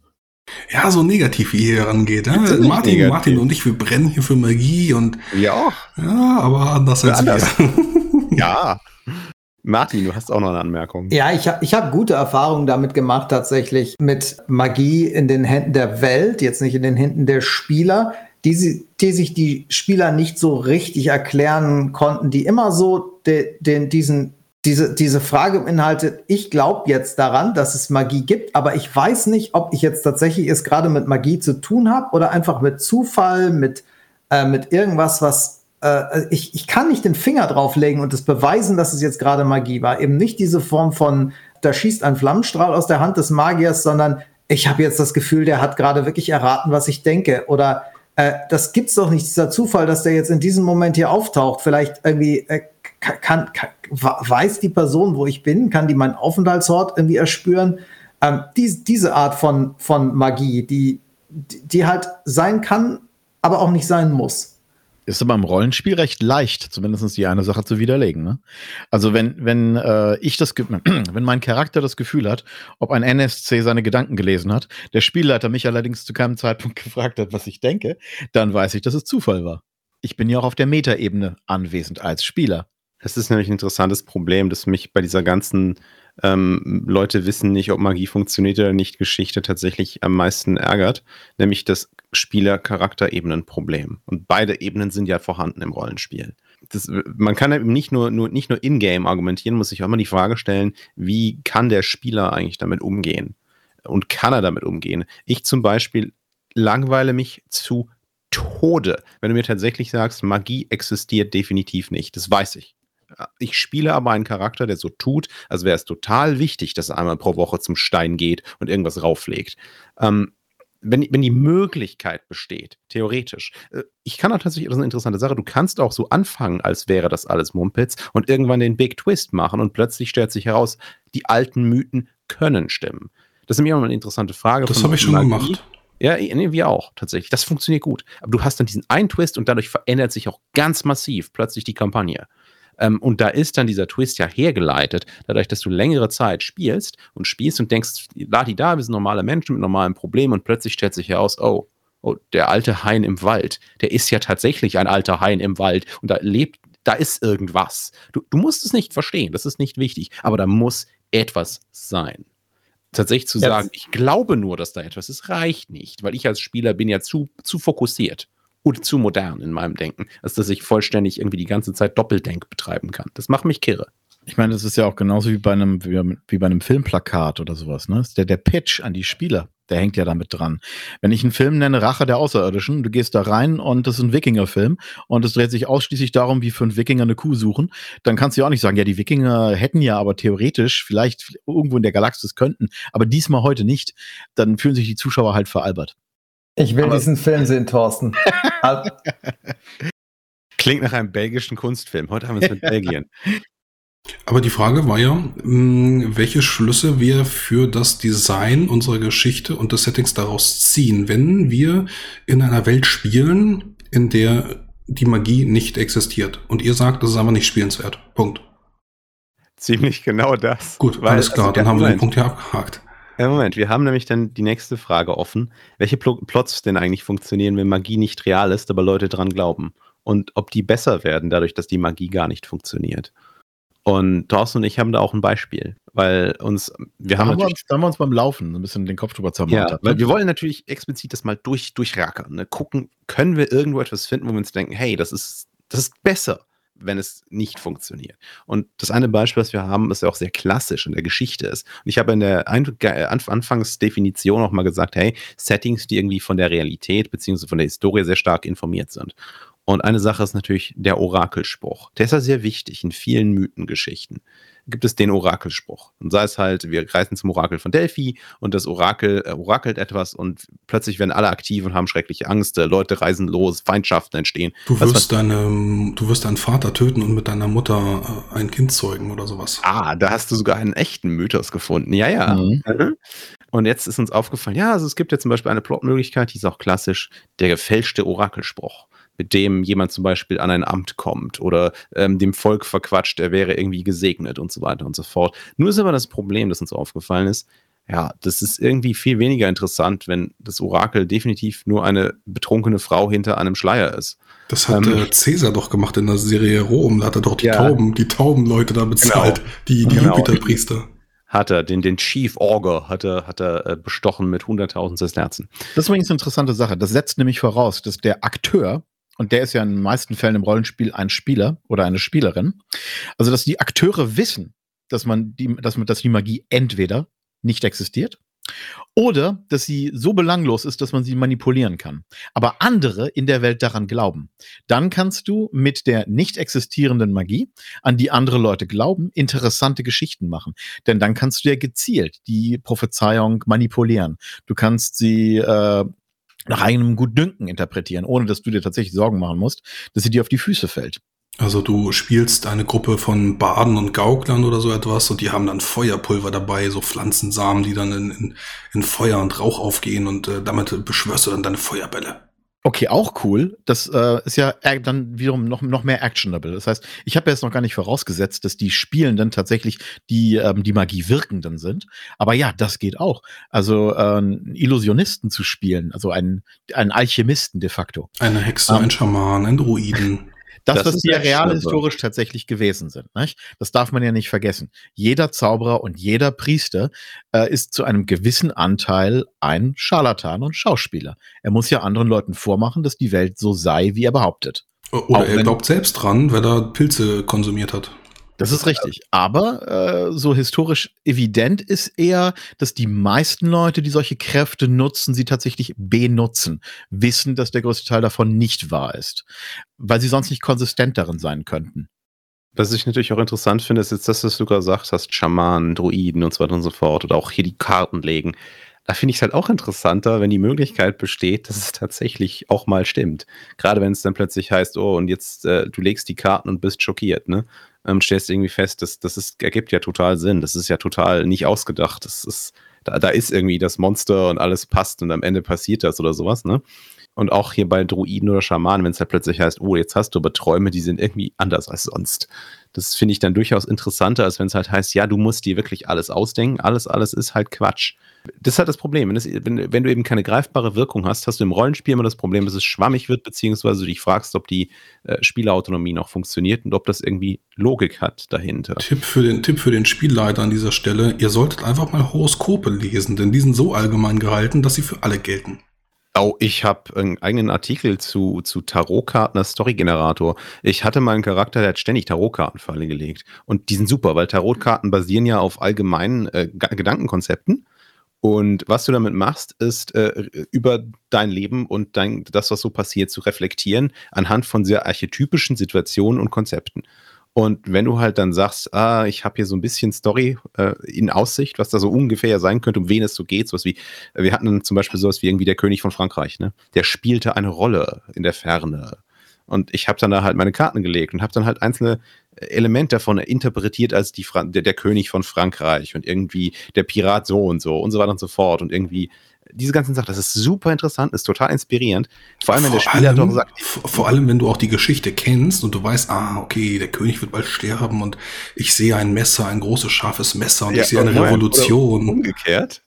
Ja, so negativ wie hier rangeht. Ja? Martin, negativ. Martin und ich, wir brennen hier für Magie und. Ja auch. Ja, aber anders als anders. wir. ja. Martin, du hast auch noch eine Anmerkung. Ja, ich habe ich hab gute Erfahrungen damit gemacht, tatsächlich mit Magie in den Händen der Welt, jetzt nicht in den Händen der Spieler, die, die sich die Spieler nicht so richtig erklären konnten, die immer so de, den, diesen diese, diese Frage beinhaltet, ich glaube jetzt daran, dass es Magie gibt, aber ich weiß nicht, ob ich jetzt tatsächlich es gerade mit Magie zu tun habe oder einfach mit Zufall, mit, äh, mit irgendwas, was äh, ich, ich kann nicht den Finger drauflegen und es beweisen, dass es jetzt gerade Magie war. Eben nicht diese Form von, da schießt ein Flammenstrahl aus der Hand des Magiers, sondern ich habe jetzt das Gefühl, der hat gerade wirklich erraten, was ich denke. Oder äh, das gibt's doch nicht, dieser Zufall, dass der jetzt in diesem Moment hier auftaucht. Vielleicht irgendwie äh, kann, kann, weiß die Person, wo ich bin, kann die meinen Aufenthaltsort irgendwie erspüren. Ähm, die, diese Art von, von Magie, die, die halt sein kann, aber auch nicht sein muss. Ist aber im Rollenspiel recht leicht, zumindest die eine Sache zu widerlegen. Ne? Also wenn, wenn äh, ich das, wenn mein Charakter das Gefühl hat, ob ein NSC seine Gedanken gelesen hat, der Spielleiter mich allerdings zu keinem Zeitpunkt gefragt hat, was ich denke, dann weiß ich, dass es Zufall war. Ich bin ja auch auf der Metaebene anwesend als Spieler. Das ist nämlich ein interessantes Problem, das mich bei dieser ganzen ähm, Leute wissen nicht, ob Magie funktioniert oder nicht Geschichte tatsächlich am meisten ärgert, nämlich das Spieler-Charakterebenen-Problem. Und beide Ebenen sind ja vorhanden im Rollenspiel. Das, man kann eben nicht nur, nur, nicht nur in-game argumentieren, muss sich auch immer die Frage stellen, wie kann der Spieler eigentlich damit umgehen? Und kann er damit umgehen? Ich zum Beispiel langweile mich zu Tode, wenn du mir tatsächlich sagst, Magie existiert definitiv nicht. Das weiß ich. Ich spiele aber einen Charakter, der so tut, als wäre es total wichtig, dass er einmal pro Woche zum Stein geht und irgendwas rauflegt. Ähm, wenn, wenn die Möglichkeit besteht, theoretisch. Äh, ich kann auch tatsächlich, das ist eine interessante Sache, du kannst auch so anfangen, als wäre das alles Mumpitz und irgendwann den Big Twist machen und plötzlich stellt sich heraus, die alten Mythen können stimmen. Das ist nämlich auch eine interessante Frage. Das habe ich schon Magie. gemacht. Ja, nee, wir auch, tatsächlich. Das funktioniert gut. Aber du hast dann diesen einen Twist und dadurch verändert sich auch ganz massiv plötzlich die Kampagne. Ähm, und da ist dann dieser Twist ja hergeleitet, dadurch, dass du längere Zeit spielst und spielst und denkst, ladi da, wir sind normale Menschen mit normalen Problemen und plötzlich stellt sich heraus, oh, oh, der alte Hain im Wald, der ist ja tatsächlich ein alter Hain im Wald und da lebt, da ist irgendwas. Du, du musst es nicht verstehen, das ist nicht wichtig, aber da muss etwas sein. Tatsächlich zu sagen, ich glaube nur, dass da etwas ist, reicht nicht, weil ich als Spieler bin ja zu, zu fokussiert und zu modern in meinem Denken, als dass ich vollständig irgendwie die ganze Zeit Doppeldenk betreiben kann. Das macht mich kirre. Ich meine, das ist ja auch genauso wie bei einem, wie, bei einem Filmplakat oder sowas, ne? Der, der Pitch an die Spieler, der hängt ja damit dran. Wenn ich einen Film nenne, Rache der Außerirdischen, du gehst da rein und das ist ein Wikinger-Film und es dreht sich ausschließlich darum, wie einen Wikinger eine Kuh suchen, dann kannst du ja auch nicht sagen, ja, die Wikinger hätten ja aber theoretisch vielleicht irgendwo in der Galaxis könnten, aber diesmal heute nicht. Dann fühlen sich die Zuschauer halt veralbert. Ich will Aber diesen Film sehen, Thorsten. Klingt nach einem belgischen Kunstfilm. Heute haben wir es mit Belgien. Aber die Frage war ja, welche Schlüsse wir für das Design unserer Geschichte und des Settings daraus ziehen, wenn wir in einer Welt spielen, in der die Magie nicht existiert. Und ihr sagt, das ist einfach nicht spielenswert. Punkt. Ziemlich genau das. Gut, Weil, alles klar, also, dann haben wir den Punkt hier abgehakt. Ja, Moment, wir haben nämlich dann die nächste Frage offen. Welche Pl Plots denn eigentlich funktionieren, wenn Magie nicht real ist, aber Leute dran glauben? Und ob die besser werden, dadurch, dass die Magie gar nicht funktioniert? Und Thorsten und ich haben da auch ein Beispiel, weil uns, wir Da haben haben, wir uns, da haben wir uns beim Laufen ein bisschen den Kopf drüber Ja, zermartert. weil ne? wir wollen natürlich explizit das mal durch, durchrackern. Ne? Gucken, können wir irgendwo etwas finden, wo wir uns denken, hey, das ist, das ist besser, wenn es nicht funktioniert. Und das eine Beispiel, was wir haben, ist ja auch sehr klassisch in der Geschichte ist. Und ich habe in der äh, Anf Anfangsdefinition auch mal gesagt, hey, Settings, die irgendwie von der Realität beziehungsweise von der Historie sehr stark informiert sind. Und eine Sache ist natürlich der Orakelspruch. Der ist ja sehr wichtig in vielen Mythengeschichten. Gibt es den Orakelspruch. Und sei es halt, wir reisen zum Orakel von Delphi und das Orakel äh, orakelt etwas und plötzlich werden alle aktiv und haben schreckliche Angst. Äh, Leute reisen los, Feindschaften entstehen. Du Was wirst, deine, du wirst deinen Vater töten und mit deiner Mutter äh, ein Kind zeugen oder sowas. Ah, da hast du sogar einen echten Mythos gefunden. Ja, ja. Mhm. Und jetzt ist uns aufgefallen, ja, also es gibt ja zum Beispiel eine Plotmöglichkeit, die ist auch klassisch, der gefälschte Orakelspruch, mit dem jemand zum Beispiel an ein Amt kommt oder ähm, dem Volk verquatscht, er wäre irgendwie gesegnet und so weiter und so fort. Nur ist aber das Problem, das uns aufgefallen ist, ja, das ist irgendwie viel weniger interessant, wenn das Orakel definitiv nur eine betrunkene Frau hinter einem Schleier ist. Das hat Ähm, äh, Cäsar doch gemacht in der Serie Rom. Da hat er doch die Ja. Tauben, die Taubenleute da bezahlt, die, die Genau. Jupiterpriester. Hat er, den, den Chief Augur hat er, hat er äh, bestochen mit 100.000 Sesterzen. Das ist übrigens eine interessante Sache. Das setzt nämlich voraus, dass der Akteur, und der ist ja in den meisten Fällen im Rollenspiel ein Spieler oder eine Spielerin, also dass die Akteure wissen, dass man die, dass, man, dass die Magie entweder nicht existiert oder dass sie so belanglos ist, dass man sie manipulieren kann. Aber andere in der Welt daran glauben. Dann kannst du mit der nicht existierenden Magie, an die andere Leute glauben, interessante Geschichten machen. Denn dann kannst du ja gezielt die Prophezeiung manipulieren. Du kannst sie äh, nach eigenem Gutdünken interpretieren, ohne dass du dir tatsächlich Sorgen machen musst, dass sie dir auf die Füße fällt. Also du spielst eine Gruppe von Baden und Gauklern oder so etwas und die haben dann Feuerpulver dabei, so Pflanzensamen, die dann in, in, Feuer und Rauch aufgehen und äh, damit beschwörst du dann deine Feuerbälle. Okay, auch cool. Das äh, ist ja dann wiederum noch, noch mehr actionable. Das heißt, ich habe jetzt noch gar nicht vorausgesetzt, dass die Spielenden tatsächlich die, ähm, die Magie wirkenden sind. Aber ja, das geht auch. Also äh, Illusionisten zu spielen, also einen, einen Alchemisten de facto. Eine Hexe, Ähm. ein Schaman, ein Druiden. Das, Das was die ja real historisch tatsächlich gewesen sind. Nicht? Das darf man ja nicht vergessen. Jeder Zauberer und jeder Priester äh, ist zu einem gewissen Anteil ein Scharlatan und Schauspieler. Er muss ja anderen Leuten vormachen, dass die Welt so sei, wie er behauptet. Oder Auch er glaubt selbst dran, weil er Pilze konsumiert hat. Das ist richtig. Aber äh, so historisch evident ist eher, dass die meisten Leute, die solche Kräfte nutzen, sie tatsächlich benutzen, wissen, dass der größte Teil davon nicht wahr ist, weil sie sonst nicht konsistent darin sein könnten. Was ich natürlich auch interessant finde, ist jetzt das, was du gerade gesagt hast, Schamanen, Druiden und so weiter und so fort oder auch hier die Karten legen. Da finde ich es halt auch interessanter, wenn die Möglichkeit besteht, dass es tatsächlich auch mal stimmt. Gerade wenn es dann plötzlich heißt, oh, und jetzt äh, du legst die Karten und bist schockiert, ne? Ähm, stellst irgendwie fest, das, das ist, ergibt ja total Sinn. Das ist ja total nicht ausgedacht. Das ist, da, da ist irgendwie das Monster und alles passt und am Ende passiert das oder sowas, ne? Und auch hier bei Druiden oder Schamanen, wenn es halt plötzlich heißt, oh, jetzt hast du aber Träume, die sind irgendwie anders als sonst. Das finde ich dann durchaus interessanter, als wenn es halt heißt, ja, du musst dir wirklich alles ausdenken, alles, alles ist halt Quatsch. Das ist halt das Problem. Wenn, es, wenn, wenn du eben keine greifbare Wirkung hast, hast du im Rollenspiel immer das Problem, dass es schwammig wird, beziehungsweise du dich fragst, ob die äh, Spielautonomie noch funktioniert und ob das irgendwie Logik hat dahinter. Tipp für den Tipp für den Spielleiter an dieser Stelle: Ihr solltet einfach mal Horoskope lesen, denn die sind so allgemein gehalten, dass sie für alle gelten. Oh, ich habe einen eigenen Artikel zu, zu Tarotkarten als Storygenerator. Ich hatte mal einen Charakter, der hat ständig Tarotkarten für alle gelegt. Und die sind super, weil Tarotkarten basieren ja auf allgemeinen äh, Gedankenkonzepten. Und was du damit machst, ist äh, über dein Leben und dein, das, was so passiert, zu reflektieren anhand von sehr archetypischen Situationen und Konzepten. Und wenn du halt dann sagst, ah, ich habe hier so ein bisschen Story äh, in Aussicht, was da so ungefähr sein könnte, um wen es so geht, sowas wie, wir hatten dann zum Beispiel sowas wie irgendwie der König von Frankreich, ne? Der spielte eine Rolle in der Ferne. Und ich habe dann da halt meine Karten gelegt und habe dann halt einzelne Elemente davon interpretiert als die Fra der, der König von Frankreich und irgendwie der Pirat so und so und so weiter und so fort und irgendwie diese ganzen Sachen, das ist super interessant, ist total inspirierend. Vor allem, wenn der Vor Spieler allem- doch sagt, vor, allem, wenn du auch die Geschichte kennst und du weißt, ah, okay, der König wird bald sterben und ich sehe ein Messer, ein großes, scharfes Messer und Ja, ich sehe eine Revolution. Umgekehrt.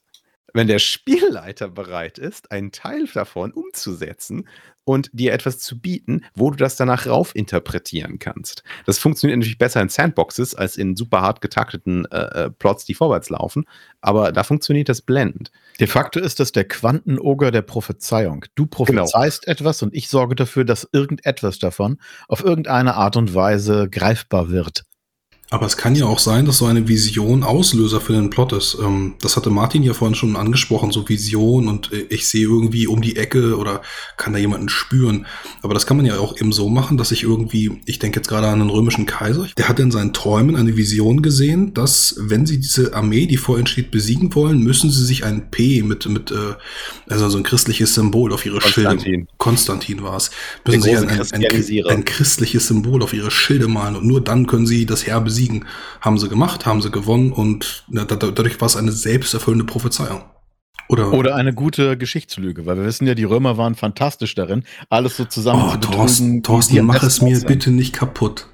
Wenn der Spielleiter bereit ist, einen Teil davon umzusetzen und dir etwas zu bieten, wo du das danach raufinterpretieren kannst. Das funktioniert natürlich besser in Sandboxes als in super hart getakteten äh, äh, Plots, die vorwärts laufen, aber da funktioniert das blendend. De facto ist das der Quantenoger der Prophezeiung. Du prophezeist etwas und ich sorge dafür, dass irgendetwas davon auf irgendeine Art und Weise greifbar wird. Aber es kann ja auch sein, dass so eine Vision Auslöser für den Plot ist. Ähm, das hatte Martin ja vorhin schon angesprochen, so Vision und äh, ich sehe irgendwie um die Ecke oder kann da jemanden spüren. Aber das kann man ja auch eben so machen, dass ich irgendwie, ich denke jetzt gerade an einen römischen Kaiser, der hat in seinen Träumen eine Vision gesehen, dass wenn sie diese Armee, die vor ihnen steht, besiegen wollen, müssen sie sich ein P mit, mit äh, also so ein christliches Symbol auf ihre Konstantin. Schilde, Konstantin war es, müssen sie ein, ein, ein, christliches Symbol auf ihre Schilde malen und nur dann können sie das Heer besiegen. Haben sie gemacht, haben sie gewonnen und da- dadurch war es eine selbsterfüllende Prophezeiung. Oder, Oder eine gute Geschichtslüge, weil wir wissen ja, die Römer waren fantastisch darin, alles so zusammen oh, zu Thorsten, betrügen. Thorsten, mach es mir aussehen. bitte nicht kaputt.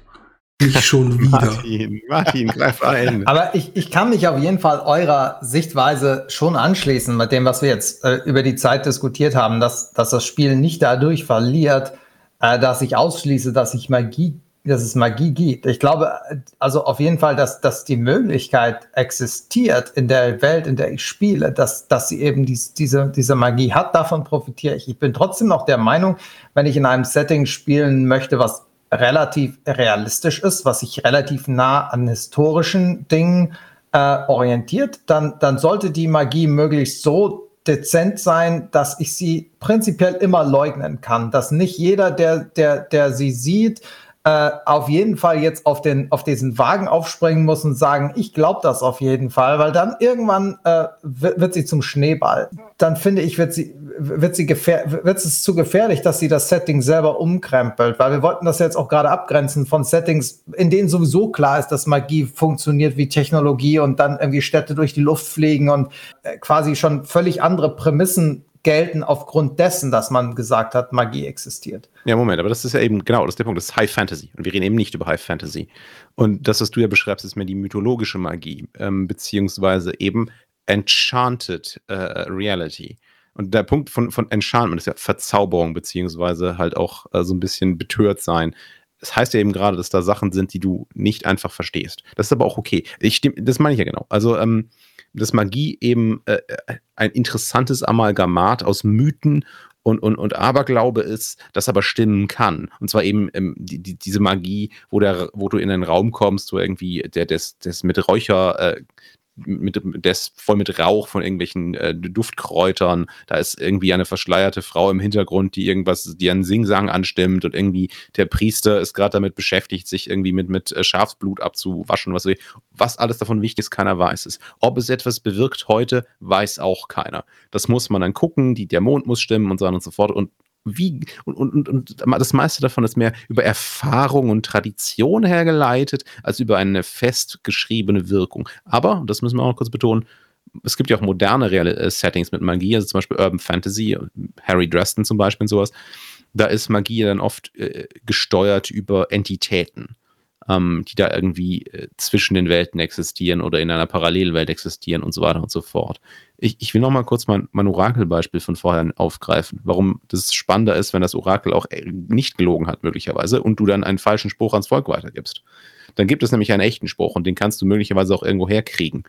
Nicht schon wieder. Martin, Martin, greif ein. Aber ich, ich kann mich auf jeden Fall eurer Sichtweise schon anschließen mit dem, was wir jetzt äh, über die Zeit diskutiert haben, dass, dass das Spiel nicht dadurch verliert, äh, dass ich ausschließe, dass ich Magie, dass es Magie gibt. Ich glaube also auf jeden Fall, dass, dass die Möglichkeit existiert in der Welt, in der ich spiele, dass, dass sie eben dies, diese, diese Magie hat. Davon profitiere ich. Ich bin trotzdem noch der Meinung, wenn ich in einem Setting spielen möchte, was relativ realistisch ist, was sich relativ nah an historischen Dingen äh, orientiert, dann, dann sollte die Magie möglichst so dezent sein, dass ich sie prinzipiell immer leugnen kann. Dass nicht jeder, der, der, der sie sieht, äh, auf jeden Fall jetzt auf, den, auf diesen Wagen aufspringen muss und sagen, ich glaube das auf jeden Fall, weil dann irgendwann äh, wird, wird sie zum Schneeball. Dann finde ich, wird sie, wird sie wird es zu gefährlich, dass sie das Setting selber umkrempelt, weil wir wollten das jetzt auch gerade abgrenzen von Settings, in denen sowieso klar ist, dass Magie funktioniert wie Technologie und dann irgendwie Städte durch die Luft fliegen und äh, quasi schon völlig andere Prämissen gelten aufgrund dessen, dass man gesagt hat, Magie existiert. Ja, Moment, aber das ist ja eben, genau, das ist der Punkt, das ist High Fantasy. Und wir reden eben nicht über High Fantasy. Und das, was du ja beschreibst, ist mehr die mythologische Magie, ähm, beziehungsweise eben Enchanted äh, Reality. Und der Punkt von, von Enchantment ist ja Verzauberung, beziehungsweise halt auch äh, so ein bisschen betört sein. Das heißt ja eben gerade, dass da Sachen sind, die du nicht einfach verstehst. Das ist aber auch okay. Ich das meine ich ja genau. Also, ähm, dass Magie eben äh, ein interessantes Amalgamat aus Mythen und, und, und Aberglaube ist, das aber stimmen kann. Und zwar eben ähm, die, die, diese Magie, wo, der, wo du in einen Raum kommst, wo irgendwie der, des, des mit Räucher, äh, mit, des voll mit Rauch von irgendwelchen äh, Duftkräutern, da ist irgendwie eine verschleierte Frau im Hintergrund, die irgendwas, die einen Singsang anstimmt und irgendwie der Priester ist gerade damit beschäftigt, sich irgendwie mit, mit äh, Schafsblut abzuwaschen, was, was alles davon wichtig ist, keiner weiß es. Ob es etwas bewirkt heute, weiß auch keiner. Das muss man dann gucken, die, der Mond muss stimmen und so weiter und so fort. Und wie, und, und, und das meiste davon ist mehr über Erfahrung und Tradition hergeleitet, als über eine festgeschriebene Wirkung. Aber, und das müssen wir auch noch kurz betonen, es gibt ja auch moderne Real äh, Settings mit Magie, also zum Beispiel Urban Fantasy, Harry Dresden zum Beispiel und sowas. Da ist Magie dann oft äh, gesteuert über Entitäten, ähm, die da irgendwie äh, zwischen den Welten existieren oder in einer Parallelwelt existieren und so weiter und so fort. Ich, ich will noch mal kurz mein, mein Orakelbeispiel von vorher aufgreifen, warum das spannender ist, wenn das Orakel auch äh, nicht gelogen hat, möglicherweise, und du dann einen falschen Spruch ans Volk weitergibst. Dann gibt es nämlich einen echten Spruch und den kannst du möglicherweise auch irgendwo herkriegen.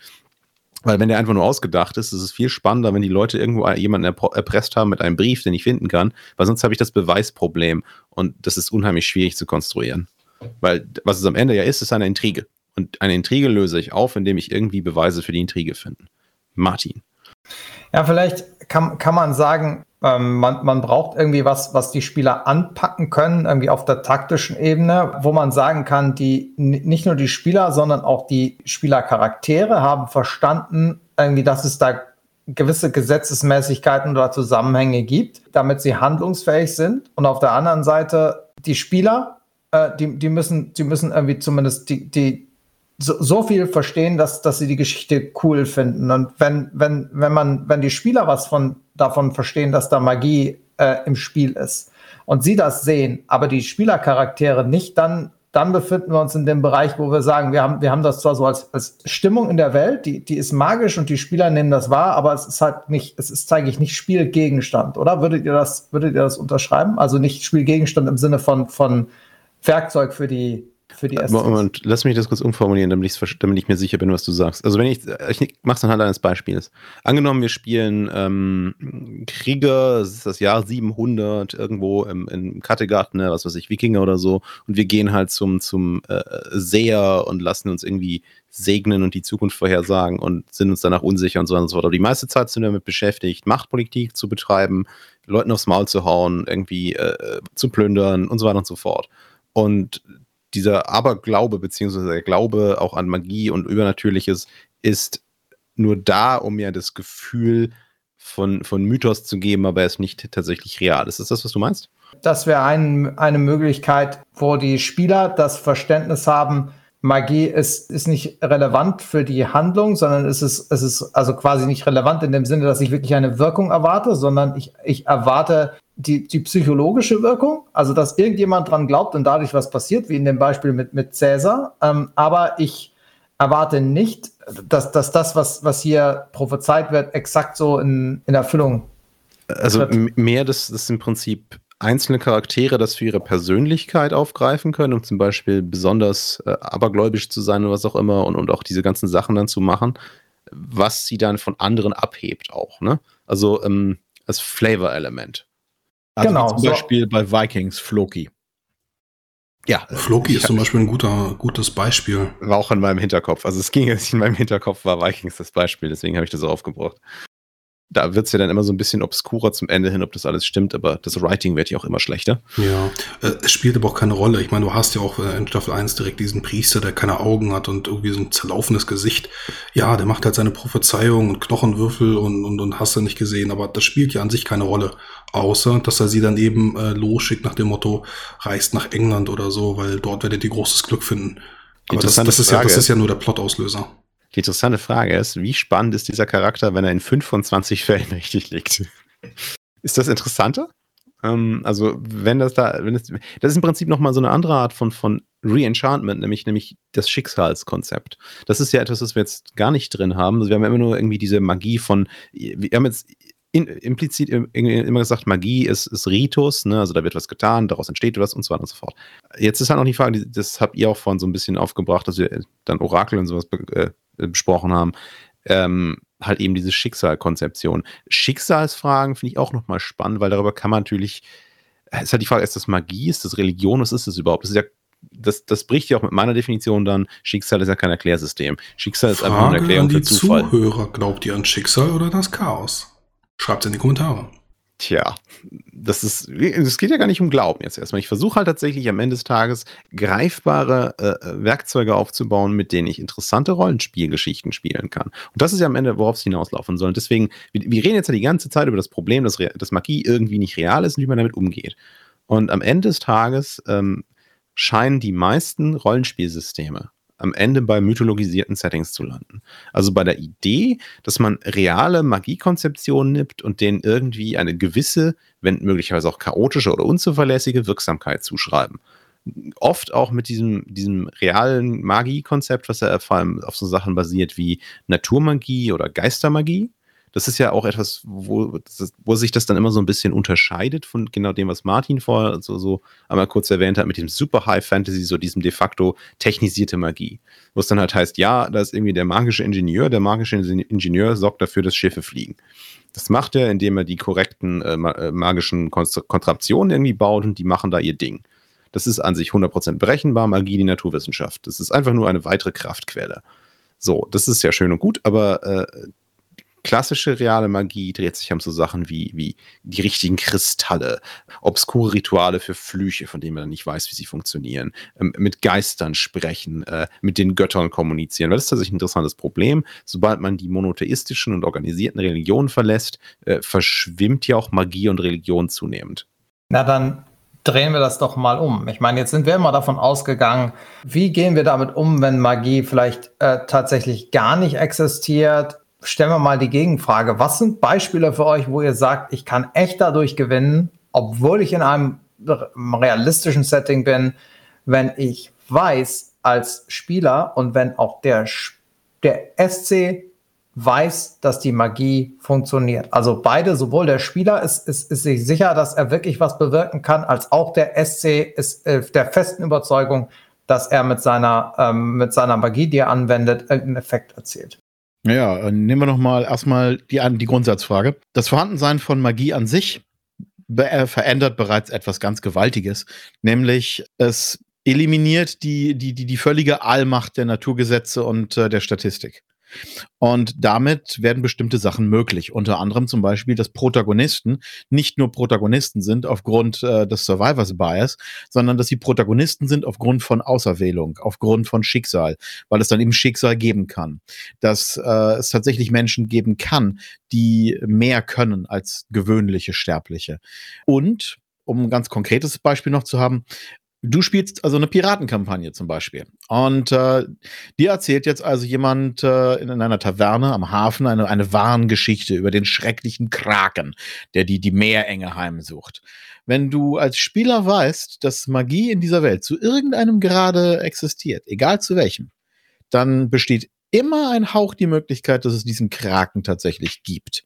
Weil wenn der einfach nur ausgedacht ist, ist es viel spannender, wenn die Leute irgendwo jemanden erpresst haben mit einem Brief, den ich finden kann, weil sonst habe ich das Beweisproblem und das ist unheimlich schwierig zu konstruieren. Weil was es am Ende ja ist, ist eine Intrige. Und eine Intrige löse ich auf, indem ich irgendwie Beweise für die Intrige finde. Martin. Ja, vielleicht kann, kann man sagen, ähm, man, man braucht irgendwie was, was die Spieler anpacken können, irgendwie auf der taktischen Ebene, wo man sagen kann, die nicht nur die Spieler, sondern auch die Spielercharaktere haben verstanden, irgendwie, dass es da gewisse Gesetzesmäßigkeiten oder Zusammenhänge gibt, damit sie handlungsfähig sind. Und auf der anderen Seite die Spieler, äh, die, die müssen, die müssen irgendwie zumindest die, die, so, so viel verstehen, dass, dass sie die Geschichte cool finden. Und wenn, wenn, wenn man, wenn die Spieler was von, davon verstehen, dass da Magie äh, im Spiel ist und sie das sehen, aber die Spielercharaktere nicht, dann, dann befinden wir uns in dem Bereich, wo wir sagen, wir haben, wir haben das zwar so als, als Stimmung in der Welt, die, die ist magisch und die Spieler nehmen das wahr, aber es ist halt nicht, es ist, zeige ich, nicht Spielgegenstand, oder? Würdet ihr das, würdet ihr das unterschreiben? Also nicht Spielgegenstand im Sinne von, von Werkzeug für die, für die Essenz. Moment, lass mich das kurz umformulieren, damit, damit ich mir sicher bin, was du sagst. Also wenn ich, ich mach's anhand eines Beispiels. Angenommen, wir spielen ähm, Krieger, das ist das Jahr 700, irgendwo im, im Kattegat, ne, was weiß ich, Wikinger oder so, und wir gehen halt zum, zum äh, Seher und lassen uns irgendwie segnen und die Zukunft vorhersagen und sind uns danach unsicher und so weiter und so fort. Aber die meiste Zeit sind wir damit beschäftigt, Machtpolitik zu betreiben, Leuten aufs Maul zu hauen, irgendwie äh, zu plündern und so weiter und so fort. Und dieser Aberglaube, beziehungsweise der Glaube auch an Magie und Übernatürliches, ist nur da, um mir das Gefühl von, von Mythos zu geben, aber er ist nicht tatsächlich real. Ist das das, was du meinst? Das wäre ein, eine Möglichkeit, wo die Spieler das Verständnis haben, Magie ist, ist nicht relevant für die Handlung, sondern es ist, es ist also quasi nicht relevant in dem Sinne, dass ich wirklich eine Wirkung erwarte, sondern ich, ich erwarte die, die psychologische Wirkung, also dass irgendjemand dran glaubt und dadurch was passiert, wie in dem Beispiel mit, mit Cäsar. Ähm, aber ich erwarte nicht, dass, dass das, was, was hier prophezeit wird, exakt so in, in Erfüllung also mehr, dass das im Prinzip einzelne Charaktere das für ihre Persönlichkeit aufgreifen können, um zum Beispiel besonders äh, abergläubisch zu sein oder was auch immer und, und auch diese ganzen Sachen dann zu machen, was sie dann von anderen abhebt auch. Ne? Also ähm, als Flavor-Element. Also genau, zum Beispiel so. bei Vikings Floki. Ja. Floki ist zum Beispiel ein guter, gutes Beispiel. War auch in meinem Hinterkopf. Also es ging jetzt in meinem Hinterkopf, war Vikings das Beispiel, deswegen habe ich das so aufgebracht da wird es ja dann immer so ein bisschen obskurer zum Ende hin, ob das alles stimmt, aber das Writing wird ja auch immer schlechter. Ja, äh, es spielt aber auch keine Rolle. Ich meine, du hast ja auch äh, in Staffel 1 direkt diesen Priester, der keine Augen hat und irgendwie so ein zerlaufenes Gesicht. Ja, der macht halt seine Prophezeiung und Knochenwürfel und, und, und hast du nicht gesehen, aber das spielt ja an sich keine Rolle. Außer, dass er sie dann eben äh, losschickt nach dem Motto, reist nach England oder so, weil dort werdet ihr großes Glück finden. Aber das, das, ist ja, das ist ja nur der Plot-Auslöser. Die interessante Frage ist, wie spannend ist dieser Charakter, wenn er in 25 Fällen richtig liegt? ist das interessanter? Ähm, also, wenn das da, wenn es, das ist im Prinzip nochmal so eine andere Art von, von Re-Enchantment, nämlich, nämlich das Schicksalskonzept. Das ist ja etwas, was wir jetzt gar nicht drin haben. Also wir haben ja immer nur irgendwie diese Magie von, wir haben jetzt in, implizit immer gesagt, Magie ist, ist Ritus, ne? also da wird was getan, daraus entsteht was und so weiter und so fort. Jetzt ist halt noch die Frage, das habt ihr auch vorhin so ein bisschen aufgebracht, dass wir dann Orakel und sowas äh, besprochen haben, ähm, halt eben diese Schicksalkonzeption. Schicksalsfragen finde ich auch nochmal spannend, weil darüber kann man natürlich, es ist halt die Frage, ist das Magie, ist das Religion, was ist das überhaupt? Das ist ja das, das bricht ja auch mit meiner Definition dann. Schicksal ist ja kein Erklärsystem. Schicksal ist Frage einfach eine Erklärung an die für Zufall. Zuhörer, glaubt ihr an Schicksal oder das Chaos? Schreibt es in die Kommentare. Tja, das ist, es geht ja gar nicht um Glauben jetzt erstmal. Ich versuche halt tatsächlich am Ende des Tages greifbare äh, Werkzeuge aufzubauen, mit denen ich interessante Rollenspielgeschichten spielen kann. Und das ist ja am Ende, worauf es hinauslaufen soll. Und deswegen, wir, wir, reden jetzt ja die ganze Zeit über das Problem, dass, dass Magie irgendwie nicht real ist und wie man damit umgeht. Und am Ende des Tages ähm, scheinen die meisten Rollenspielsysteme am Ende bei mythologisierten Settings zu landen. Also bei der Idee, dass man reale Magiekonzeptionen nimmt und denen irgendwie eine gewisse, wenn möglicherweise auch chaotische oder unzuverlässige Wirksamkeit zuschreiben. Oft auch mit diesem, diesem realen Magiekonzept, was ja vor allem auf so Sachen basiert wie Naturmagie oder Geistermagie das ist ja auch etwas, wo, wo sich das dann immer so ein bisschen unterscheidet von genau dem, was Martin vorher so, so einmal kurz erwähnt hat, mit dem Super High Fantasy, so diesem de facto technisierte Magie. Wo es dann halt heißt, ja, da ist irgendwie der magische Ingenieur, der magische Ingenieur sorgt dafür, dass Schiffe fliegen. Das macht er, indem er die korrekten äh, äh magischen Kontraktionen irgendwie baut und die machen da ihr Ding. Das ist an sich 100% berechenbar, Magie, die Naturwissenschaft. Das ist einfach nur eine weitere Kraftquelle. So, das ist ja schön und gut, aber äh, klassische reale Magie dreht sich um so Sachen wie, wie die richtigen Kristalle, obskure Rituale für Flüche, von denen man nicht weiß, wie sie funktionieren, ähm, mit Geistern sprechen, äh, mit den Göttern kommunizieren. Das ist tatsächlich ein interessantes Problem. Sobald man die monotheistischen und organisierten Religionen verlässt, äh, verschwimmt ja auch Magie und Religion zunehmend. Na dann drehen wir das doch mal um. Ich meine, jetzt sind wir immer davon ausgegangen, wie gehen wir damit um, wenn Magie vielleicht äh, tatsächlich gar nicht existiert? Stellen wir mal die Gegenfrage. Was sind Beispiele für euch, wo ihr sagt, ich kann echt dadurch gewinnen, obwohl ich in einem realistischen Setting bin, wenn ich weiß als Spieler und wenn auch der, der SC weiß, dass die Magie funktioniert. Also beide, sowohl der Spieler ist, ist, ist sich sicher, dass er wirklich was bewirken kann, als auch der SC ist äh, der festen Überzeugung, dass er mit seiner, ähm, mit seiner Magie, die er anwendet, irgendeinen Effekt erzielt. Ja, äh, nehmen wir noch mal erstmal die, die Grundsatzfrage. Das Vorhandensein von Magie an sich äh, verändert bereits etwas ganz Gewaltiges, nämlich es eliminiert die, die, die, die völlige Allmacht der Naturgesetze und äh, der Statistik. Und damit werden bestimmte Sachen möglich. Unter anderem zum Beispiel, dass Protagonisten nicht nur Protagonisten sind aufgrund äh, des Survivors Bias, sondern dass sie Protagonisten sind aufgrund von Auserwählung, aufgrund von Schicksal, weil es dann eben Schicksal geben kann. Dass äh, es tatsächlich Menschen geben kann, die mehr können als gewöhnliche Sterbliche. Und um ein ganz konkretes Beispiel noch zu haben, Du spielst also eine Piratenkampagne zum Beispiel. Und äh, dir erzählt jetzt also jemand äh, in, in, einer Taverne am Hafen eine, eine Warngeschichte über den schrecklichen Kraken, der die, die Meerenge heimsucht. Wenn du als Spieler weißt, dass Magie in dieser Welt zu irgendeinem Grade existiert, egal zu welchem, dann besteht immer ein Hauch die Möglichkeit, dass es diesen Kraken tatsächlich gibt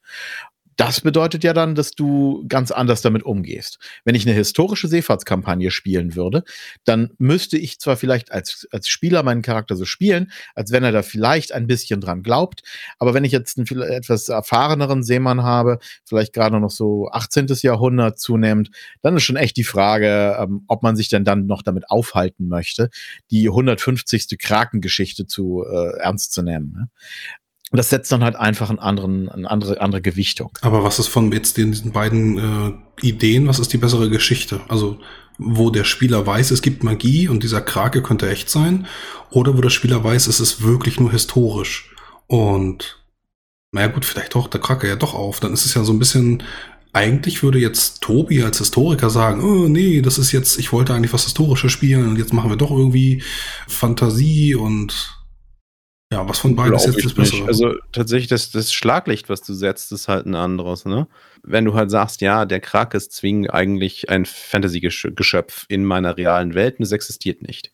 das bedeutet ja dann, dass du ganz anders damit umgehst. Wenn ich eine historische Seefahrtskampagne spielen würde, dann müsste ich zwar vielleicht als, als Spieler meinen Charakter so spielen, als wenn er da vielleicht ein bisschen dran glaubt, aber wenn ich jetzt einen etwas erfahreneren Seemann habe, vielleicht gerade noch so 18. Jahrhundert zunehmend, dann ist schon echt die Frage, ähm, ob man sich denn dann noch damit aufhalten möchte, die 150. Krakengeschichte zu äh, ernst zu nehmen. Ne? Und das setzt dann halt einfach einen anderen, eine andere, andere Gewichtung. Aber was ist von jetzt den, diesen beiden äh, Ideen, was ist die bessere Geschichte? Also, wo der Spieler weiß, es gibt Magie und dieser Krake könnte echt sein, oder wo der Spieler weiß, es ist wirklich nur historisch. Und naja gut, vielleicht taucht der Krake ja doch auf. Dann ist es ja so ein bisschen, eigentlich würde jetzt Tobi als Historiker sagen, oh nee, das ist jetzt, ich wollte eigentlich was Historisches spielen und jetzt machen wir doch irgendwie Fantasie und ja, was von beiden ist jetzt das Bessere? Also tatsächlich, das, das Schlaglicht, was du setzt, ist halt ein anderes. Ne? Wenn du halt sagst, ja, der Krak ist zwingend eigentlich ein Fantasy-Geschöpf in meiner realen Welt und es existiert nicht.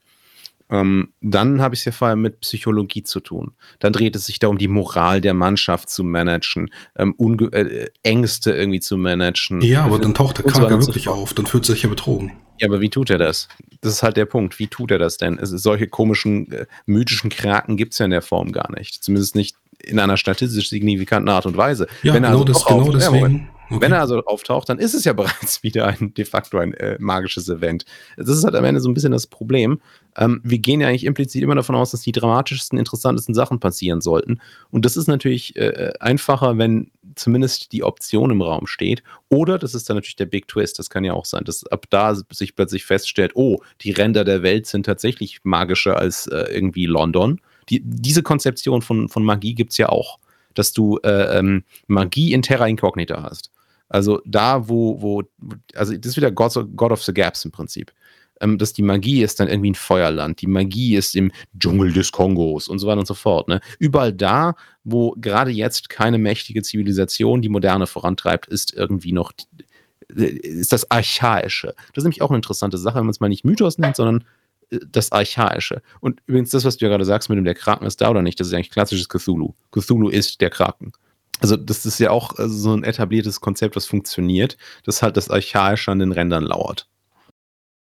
Ähm, dann habe ich es ja vor allem mit Psychologie zu tun. Dann dreht es sich da um die Moral der Mannschaft zu managen, ähm, äh, Ängste irgendwie zu managen. Ja, aber dann taucht der Krak ja wirklich auf, dann fühlt sich ja betrogen. Ja, aber wie tut er das? Das ist halt der Punkt. Wie tut er das denn? Es, solche komischen, äh, mythischen Kraken gibt es ja in der Form gar nicht. Zumindest nicht in einer statistisch signifikanten Art und Weise. Ja, Wenn genau, also das, genau deswegen. Okay. Wenn er also auftaucht, dann ist es ja bereits wieder ein de facto ein äh, magisches Event. Das ist halt am Ende so ein bisschen das Problem. Ähm, wir gehen ja eigentlich implizit immer davon aus, dass die dramatischsten, interessantesten Sachen passieren sollten. Und das ist natürlich äh, einfacher, wenn zumindest die Option im Raum steht. Oder das ist dann natürlich der Big Twist. Das kann ja auch sein, dass ab da sich plötzlich feststellt, oh, die Ränder der Welt sind tatsächlich magischer als äh, irgendwie London. Die, diese Konzeption von, von Magie gibt es ja auch, dass du äh, ähm, Magie in Terra Incognita hast. Also da, wo, wo, also das ist wieder God, God of the Gaps im Prinzip. Ähm, dass die Magie ist dann irgendwie ein Feuerland, die Magie ist im Dschungel des Kongos und so weiter und so fort. Ne? Überall da, wo gerade jetzt keine mächtige Zivilisation die Moderne vorantreibt, ist irgendwie noch ist das Archaische. Das ist nämlich auch eine interessante Sache, wenn man es mal nicht Mythos nennt, sondern äh, das Archaische. Und übrigens, das, was du ja gerade sagst, mit dem der Kraken ist da oder nicht, das ist eigentlich klassisches Cthulhu. Cthulhu ist der Kraken also das ist ja auch äh, so ein etabliertes Konzept, was funktioniert, das halt das Archaische an den Rändern lauert.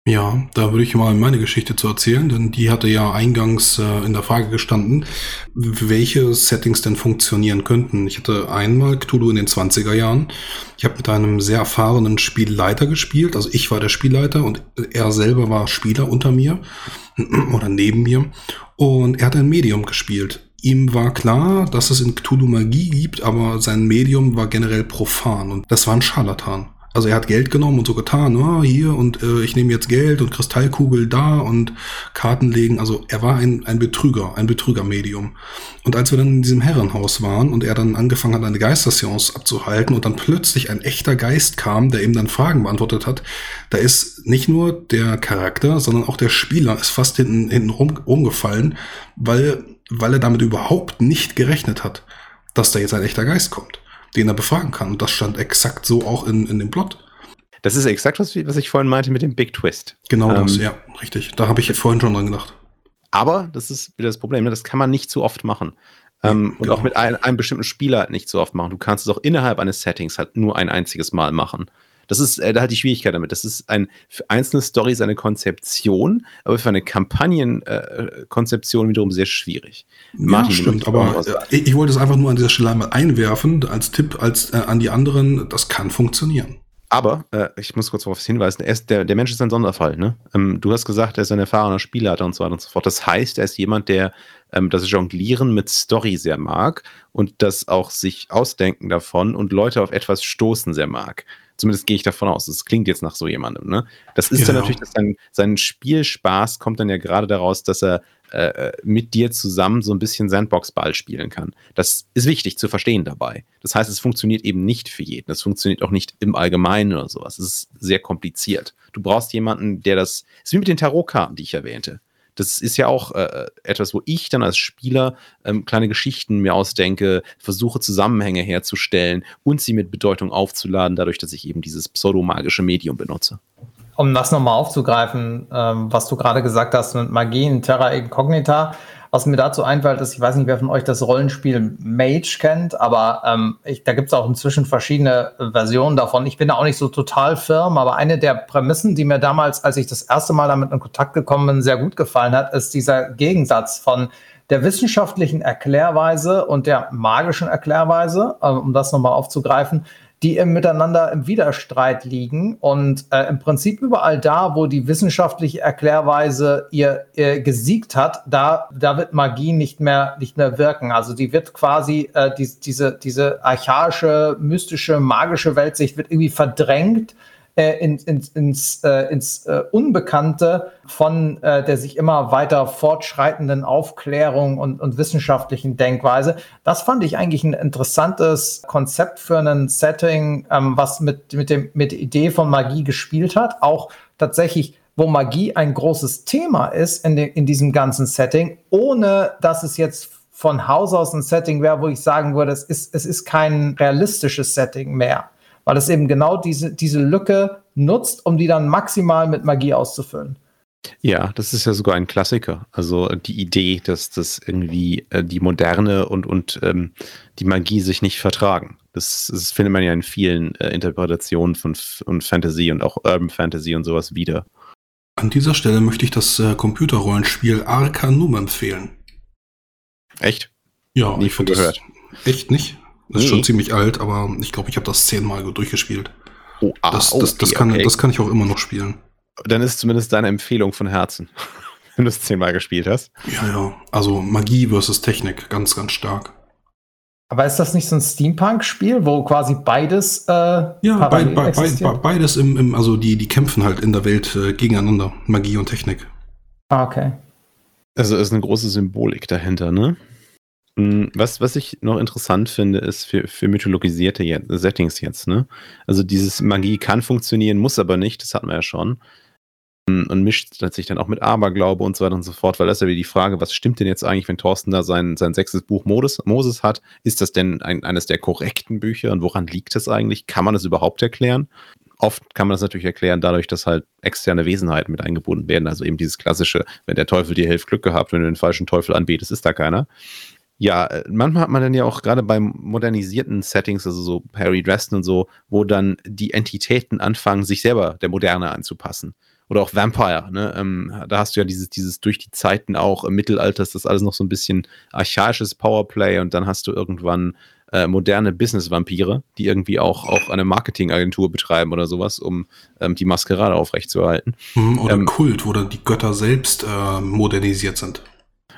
Ja, da würde ich mal meine Geschichte zu erzählen, denn die hatte ja eingangs äh, in der Frage gestanden, welche Settings denn funktionieren könnten. Ich hatte einmal Cthulhu in den 20er Jahren. Ich habe mit einem sehr erfahrenen Spielleiter gespielt, also ich war der Spielleiter und er selber war Spieler unter mir oder neben mir und er hat ein Medium gespielt. Ihm war klar, dass es in Cthulhu Magie gibt, aber sein Medium war generell profan und das war ein Scharlatan. Also er hat Geld genommen und so getan, oh, hier und äh, ich nehme jetzt Geld und Kristallkugel da und Karten legen. Also er war ein, ein Betrüger, ein Betrügermedium. Und als wir dann in diesem Herrenhaus waren und er dann angefangen hat, eine Geisterseance abzuhalten und dann plötzlich ein echter Geist kam, der ihm dann Fragen beantwortet hat, da ist nicht nur der Charakter, sondern auch der Spieler ist fast hinten, hinten rum, rumgefallen, weil weil er damit überhaupt nicht gerechnet hat, dass da jetzt ein echter Geist kommt, den er befragen kann. Und das stand exakt so auch in, in dem Plot. Das ist exakt, was, was ich vorhin meinte mit dem Big Twist. Genau das, Ähm, ja, richtig. Da habe ich vorhin schon dran gedacht. Aber das ist wieder das Problem, ne? das kann man nicht zu oft machen. Ähm, und genau. auch mit ein, einem bestimmten Spieler halt nicht so oft machen. Du kannst es auch innerhalb eines Settings halt nur ein einziges Mal machen. Das ist äh, da halt die Schwierigkeit damit. Das ist ein für einzelne Stories eine Konzeption, aber für eine Kampagnenkonzeption äh, wiederum sehr schwierig. ja, du stimmt, aber was äh, ich, ich wollte es einfach nur an dieser Stelle einmal einwerfen, als Tipp als, äh, an die anderen, das kann funktionieren. Aber äh, ich muss kurz darauf hinweisen, ist, der, der Mensch ist ein Sonderfall. Ne? Ähm, du hast gesagt, er ist ein erfahrener Spielleiter und so weiter und so fort. Das heißt, er ist jemand, der ähm, das Jonglieren mit Story sehr mag und das auch sich ausdenken davon und Leute auf etwas stoßen sehr mag. Zumindest gehe ich davon aus. Das klingt jetzt nach so jemandem. Ne? Das ist dann Ja. natürlich, dass sein, sein Spielspaß kommt dann ja gerade daraus, dass er äh, mit dir zusammen so ein bisschen Sandbox-Ball spielen kann. Das ist wichtig zu verstehen dabei. Das heißt, es funktioniert eben nicht für jeden. Es funktioniert auch nicht im Allgemeinen oder sowas. Es ist sehr kompliziert. Du brauchst jemanden, der das. Es ist wie mit den Tarotkarten, die ich erwähnte. Das ist ja auch äh, etwas, wo ich dann als Spieler ähm, kleine Geschichten mir ausdenke, versuche Zusammenhänge herzustellen und sie mit Bedeutung aufzuladen, dadurch, dass ich eben dieses pseudomagische Medium benutze. um das nochmal aufzugreifen, ähm, was du gerade gesagt hast mit Magie in Terra Incognita, was mir dazu einfällt, ist, ich weiß nicht, wer von euch das Rollenspiel Mage kennt, aber ähm, ich, da gibt es auch inzwischen verschiedene Versionen davon. Ich bin da auch nicht so total firm, aber eine der Prämissen, die mir damals, als ich das erste Mal damit in Kontakt gekommen bin, sehr gut gefallen hat, ist dieser Gegensatz von der wissenschaftlichen Erklärweise und der magischen Erklärweise, äh, um das nochmal aufzugreifen, die im Miteinander im Widerstreit liegen und äh, im Prinzip überall da, wo die wissenschaftliche Erklärweise ihr, ihr gesiegt hat, da, da wird Magie nicht mehr, nicht mehr wirken. Also die wird quasi, äh, die, diese, diese archaische, mystische, magische Weltsicht wird irgendwie verdrängt äh, in, in, ins, äh, ins äh, Unbekannte von äh, der sich immer weiter fortschreitenden Aufklärung und, und wissenschaftlichen Denkweise. Das fand ich eigentlich ein interessantes Konzept für ein Setting, ähm, was mit, mit, dem, mit der Idee von Magie gespielt hat. Auch tatsächlich, wo Magie ein großes Thema ist in, de, in diesem ganzen Setting, ohne dass es jetzt von Haus aus ein Setting wäre, wo ich sagen würde, es ist, es ist kein realistisches Setting mehr weil es eben genau diese, diese Lücke nutzt, um die dann maximal mit Magie auszufüllen. Ja, das ist ja sogar ein Klassiker. Also die Idee, dass das irgendwie äh, die Moderne und, und ähm, die Magie sich nicht vertragen. Das, das findet man ja in vielen äh, Interpretationen von F und Fantasy und auch Urban Fantasy und sowas wieder. An dieser Stelle möchte ich das äh, Computerrollenspiel Arcanum empfehlen. Echt? Ja, Nie ich finde von das gehört. echt nicht. Das ist Nee. schon ziemlich alt, aber ich glaube, ich habe das zehnmal durchgespielt. Oh, ah, Das, das, das, okay, kann, okay. das kann ich auch immer noch spielen. Dann ist zumindest deine Empfehlung von Herzen, wenn du es zehnmal gespielt hast. Ja, ja. Also Magie versus Technik, ganz, ganz stark. Aber ist das nicht so ein Steampunk-Spiel, wo quasi beides äh, Ja, bei, bei, existiert? beides im, im, also die, die kämpfen halt in der Welt äh, gegeneinander, Magie und Technik. Ah, okay. Also ist eine große Symbolik dahinter, ne? Mm, Was, was ich noch interessant finde, ist für, für mythologisierte jetzt, Settings jetzt, ne? Also dieses Magie kann funktionieren, muss aber nicht, das hatten wir ja schon. Mm, Und mischt sich dann auch mit Aberglaube und so weiter und so fort, weil das ist ja wieder die Frage, was stimmt denn jetzt eigentlich, wenn Thorsten da sein, sein sechstes Buch Moses, Moses hat? Ist das denn ein, eines der korrekten Bücher und woran liegt es eigentlich? Kann man das überhaupt erklären? Oft kann man das natürlich erklären dadurch, dass halt externe Wesenheiten mit eingebunden werden. Also eben dieses klassische, wenn der Teufel dir hilft, Glück gehabt, wenn du den falschen Teufel anbetest, ist da keiner. Ja, äh, manchmal hat man dann ja auch gerade bei modernisierten Settings, also so Harry Dresden und so, wo dann die Entitäten anfangen, sich selber der Moderne anzupassen. Oder auch Vampire, ne? Ähm, da hast du ja dieses, dieses durch die Zeiten auch im Mittelalter ist das alles noch so ein bisschen archaisches Powerplay und dann hast du irgendwann äh, moderne Business-Vampire, die irgendwie auch, auch eine Marketingagentur betreiben oder sowas, um ähm, die Maskerade aufrechtzuerhalten. Mhm, Oder Ähm, Kult, wo dann die Götter selbst äh, modernisiert sind.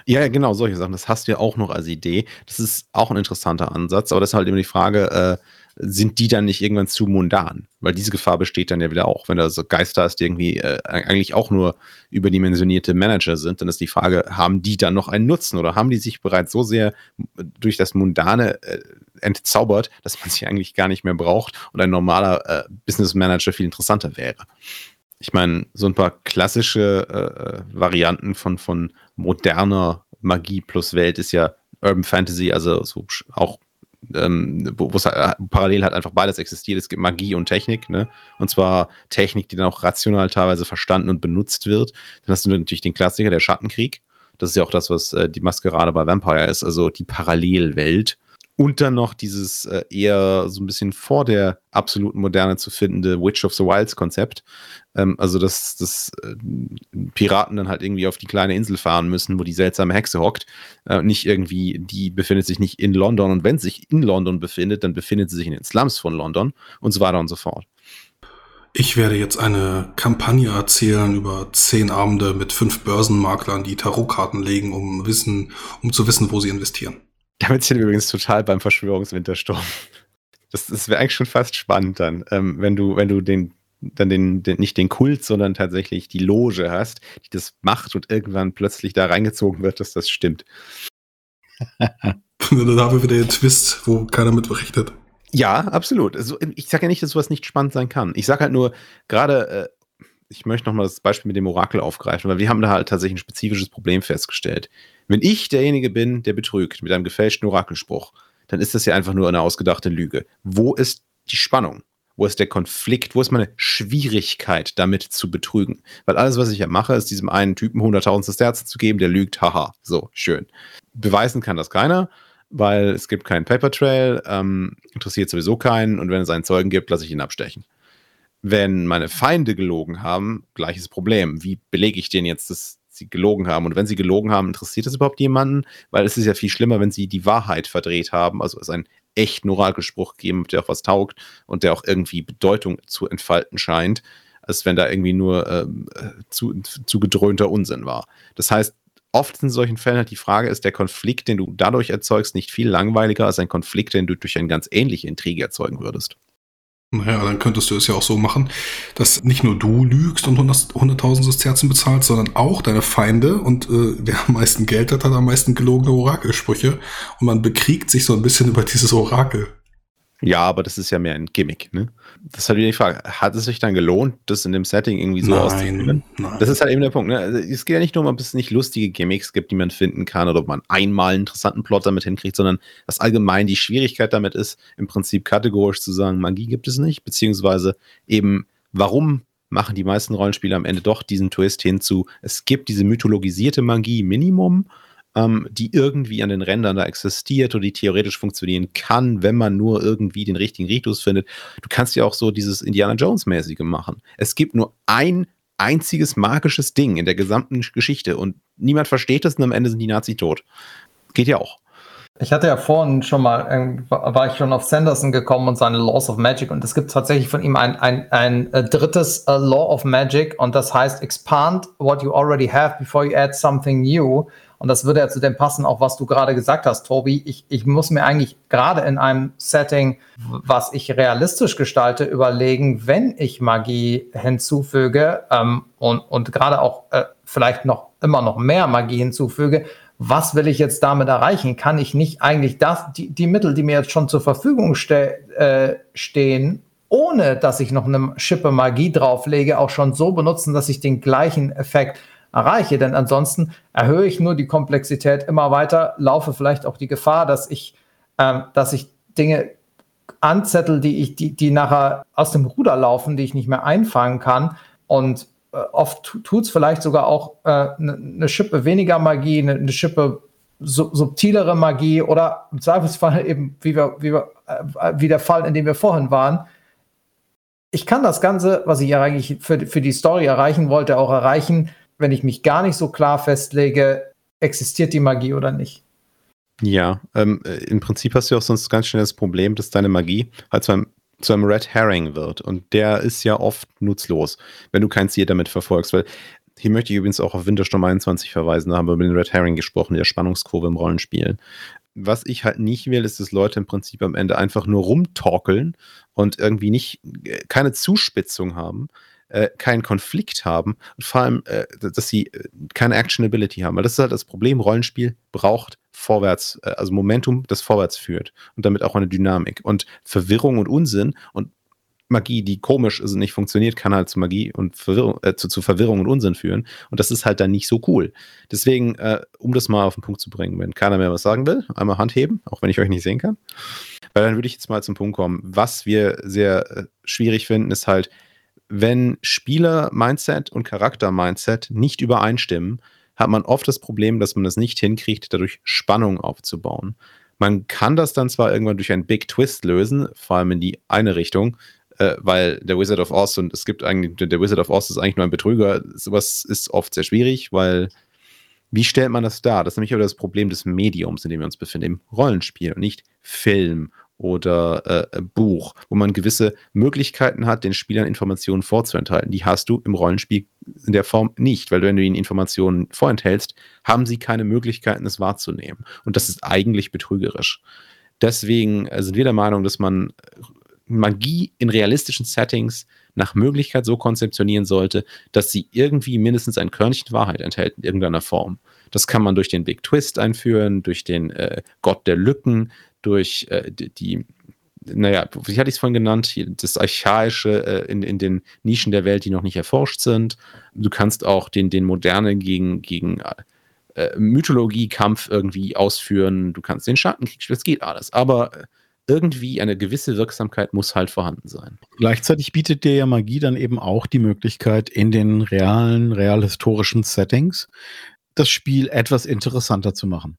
Ja, genau, solche Sachen. Das hast du ja auch noch als Idee. Das ist auch ein interessanter Ansatz, aber das ist halt immer die Frage, äh, sind die dann nicht irgendwann zu mundan? Weil diese Gefahr besteht dann ja wieder auch. Wenn da so Geister hast, die irgendwie äh, eigentlich auch nur überdimensionierte Manager sind, dann ist die Frage, haben die dann noch einen Nutzen oder haben die sich bereits so sehr durch das Mundane äh, entzaubert, dass man sie eigentlich gar nicht mehr braucht und ein normaler äh, Business Manager viel interessanter wäre? Ich meine, so ein paar klassische äh, äh, Varianten von, von moderner Magie plus Welt ist ja Urban Fantasy, also so auch ähm, wo es halt, parallel halt einfach beides existiert. Es gibt Magie und Technik, ne? Und zwar Technik, die dann auch rational teilweise verstanden und benutzt wird. Dann hast du natürlich den Klassiker, der Schattenkrieg. Das ist ja auch das, was äh, die Maskerade bei Vampire ist, also die Parallelwelt. Und dann noch dieses äh, eher so ein bisschen vor der absoluten Moderne zu findende Witch of the Wilds Konzept. Ähm, also, dass, dass äh, Piraten dann halt irgendwie auf die kleine Insel fahren müssen, wo die seltsame Hexe hockt. Äh, nicht irgendwie, die befindet sich nicht in London. Und wenn sie sich in London befindet, dann befindet sie sich in den Slums von London und so weiter und so fort. Ich werde jetzt eine Kampagne erzählen über zehn Abende mit fünf Börsenmaklern, die Tarotkarten legen, um wissen, um zu wissen, wo sie investieren. Damit sind wir übrigens total beim Verschwörungswintersturm. Das, das wäre eigentlich schon fast spannend dann, ähm, wenn du, wenn du den, dann den, den, nicht den Kult, sondern tatsächlich die Loge hast, die das macht und irgendwann plötzlich da reingezogen wird, dass das stimmt. da haben wir wieder den Twist, wo keiner mit berichtet. Ja, absolut. Also, ich sage ja nicht, dass sowas nicht spannend sein kann. Ich sage halt nur, gerade, äh, ich möchte nochmal das Beispiel mit dem Orakel aufgreifen, weil wir haben da halt tatsächlich ein spezifisches Problem festgestellt. Wenn ich derjenige bin, der betrügt mit einem gefälschten Orakelspruch, dann ist das ja einfach nur eine ausgedachte Lüge. Wo ist die Spannung? Wo ist der Konflikt? Wo ist meine Schwierigkeit, damit zu betrügen? Weil alles, was ich ja mache, ist diesem einen Typen 100.000 Herzen zu geben, der lügt, haha, so, schön. Beweisen kann das keiner, weil es gibt keinen Paper Trail, ähm, interessiert sowieso keinen und wenn es einen Zeugen gibt, lasse ich ihn abstechen. Wenn meine Feinde gelogen haben, gleiches Problem. Wie belege ich den jetzt, dass sie gelogen haben. Und wenn sie gelogen haben, interessiert das überhaupt jemanden? Weil es ist ja viel schlimmer, wenn sie die Wahrheit verdreht haben, also es einen echten Oralgespruch geben, der auch was taugt und der auch irgendwie Bedeutung zu entfalten scheint, als wenn da irgendwie nur äh, zu, zu gedröhnter Unsinn war. Das heißt, oft in solchen Fällen halt die Frage, ist der Konflikt, den du dadurch erzeugst, nicht viel langweiliger als ein Konflikt, den du durch eine ganz ähnliche Intrige erzeugen würdest. Naja, dann könntest du es ja auch so machen, dass nicht nur du lügst und 100.000 Sesterzen bezahlst, sondern auch deine Feinde und äh, wer am meisten Geld hat, hat am meisten gelogene Orakelsprüche und man bekriegt sich so ein bisschen über dieses Orakel. Ja, aber das ist ja mehr ein Gimmick, ne? Das ist halt wieder die Frage, hat es sich dann gelohnt, das in dem Setting irgendwie so auszuführen? Das ist halt eben der Punkt, ne? Also, es geht ja nicht nur um, ob es nicht lustige Gimmicks gibt, die man finden kann oder ob man einmal einen interessanten Plot damit hinkriegt, sondern was allgemein die Schwierigkeit damit ist, im Prinzip kategorisch zu sagen, Magie gibt es nicht, beziehungsweise eben, warum machen die meisten Rollenspiele am Ende doch diesen Twist hinzu, es gibt diese mythologisierte Magie Minimum ähm, die irgendwie an den Rändern da existiert oder die theoretisch funktionieren kann, wenn man nur irgendwie den richtigen Ritus findet. Du kannst ja auch so dieses Indiana Jones-mäßige machen. Es gibt nur ein einziges magisches Ding in der gesamten Geschichte und niemand versteht das und am Ende sind die Nazi tot. Geht ja auch. Ich hatte ja vorhin schon mal, war ich schon auf Sanderson gekommen und seine Laws of Magic und es gibt tatsächlich von ihm ein, ein, ein äh, drittes uh, Law of Magic und das heißt expand what you already have before you add something new. Und das würde ja zu dem passen, auch was du gerade gesagt hast, Tobi. Ich, ich muss mir eigentlich gerade in einem Setting, was ich realistisch gestalte, überlegen, wenn ich Magie hinzufüge ähm, und, und gerade auch äh, vielleicht noch immer noch mehr Magie hinzufüge, was will ich jetzt damit erreichen? Kann ich nicht eigentlich das, die, die Mittel, die mir jetzt schon zur Verfügung ste äh, stehen, ohne dass ich noch eine Schippe Magie drauflege, auch schon so benutzen, dass ich den gleichen Effekt erreiche. Denn ansonsten erhöhe ich nur die Komplexität immer weiter, laufe vielleicht auch die Gefahr, dass ich, ähm, dass ich Dinge anzettel, die ich, die, die nachher aus dem Ruder laufen, die ich nicht mehr einfangen kann. Und äh, oft tut es vielleicht sogar auch eine äh, ne, ne Schippe weniger Magie, eine ne Schippe subtilere Magie oder im Zweifelsfall eben, wie, wir, wie, wir, äh, wie der Fall, in dem wir vorhin waren. Ich kann das Ganze, was ich eigentlich für, für die Story erreichen wollte, auch erreichen, wenn ich mich gar nicht so klar festlege, existiert die Magie oder nicht. Ja, ähm, im Prinzip hast du auch sonst ganz schnell das Problem, dass deine Magie halt zu einem, zu einem Red Herring wird. Und der ist ja oft nutzlos, wenn du kein Ziel damit verfolgst. Weil hier möchte ich übrigens auch auf Wintersturm 21 verweisen, da haben wir über den Red Herring gesprochen, der Spannungskurve im Rollenspiel. Was ich halt nicht will, ist, dass Leute im Prinzip am Ende einfach nur rumtorkeln und irgendwie nicht äh, keine Zuspitzung haben, äh, keinen Konflikt haben und vor allem, äh, dass sie äh, keine Actionability haben. Weil das ist halt das Problem, Rollenspiel braucht vorwärts, äh, also Momentum, das vorwärts führt und damit auch eine Dynamik. Und Verwirrung und Unsinn und Magie, die komisch ist und nicht funktioniert, kann halt zu Magie und Verwirrung, äh, zu, zu, Verwirrung und Unsinn führen. Und das ist halt dann nicht so cool. Deswegen, äh, um das mal auf den Punkt zu bringen, wenn keiner mehr was sagen will, einmal Hand heben, auch wenn ich euch nicht sehen kann. Weil dann würde ich jetzt mal zum Punkt kommen. Was wir sehr äh, schwierig finden, ist halt, wenn Spieler-Mindset und Charakter-Mindset nicht übereinstimmen, hat man oft das Problem, dass man es nicht hinkriegt, dadurch Spannung aufzubauen. Man kann das dann zwar irgendwann durch einen Big Twist lösen, vor allem in die eine Richtung, äh, weil der Wizard of Oz und es gibt eigentlich, der Wizard of Oz ist eigentlich nur ein Betrüger. Sowas ist oft sehr schwierig, weil wie stellt man das dar? Das ist nämlich aber das Problem des Mediums, in dem wir uns befinden, im Rollenspiel und nicht Film oder äh, Buch, wo man gewisse Möglichkeiten hat, den Spielern Informationen vorzuenthalten. Die hast du im Rollenspiel in der Form nicht, weil wenn du ihnen Informationen vorenthältst, haben sie keine Möglichkeiten, es wahrzunehmen. Und das ist eigentlich betrügerisch. Deswegen äh, sind wir der Meinung, dass man Magie in realistischen Settings nach Möglichkeit so konzeptionieren sollte, dass sie irgendwie mindestens ein Körnchen Wahrheit enthält in irgendeiner Form. Das kann man durch den Big Twist einführen, durch den äh, Gott der Lücken, durch äh, die, naja, wie hatte ich es vorhin genannt, das Archaische äh, in, in den Nischen der Welt, die noch nicht erforscht sind. Du kannst auch den, den Moderne gegen, gegen äh, Mythologie-Kampf irgendwie ausführen. Du kannst den Schattenkrieg spielen, das geht alles. Aber äh, irgendwie eine gewisse Wirksamkeit muss halt vorhanden sein. Gleichzeitig bietet dir ja Magie dann eben auch die Möglichkeit, in den realen, realhistorischen Settings das Spiel etwas interessanter zu machen.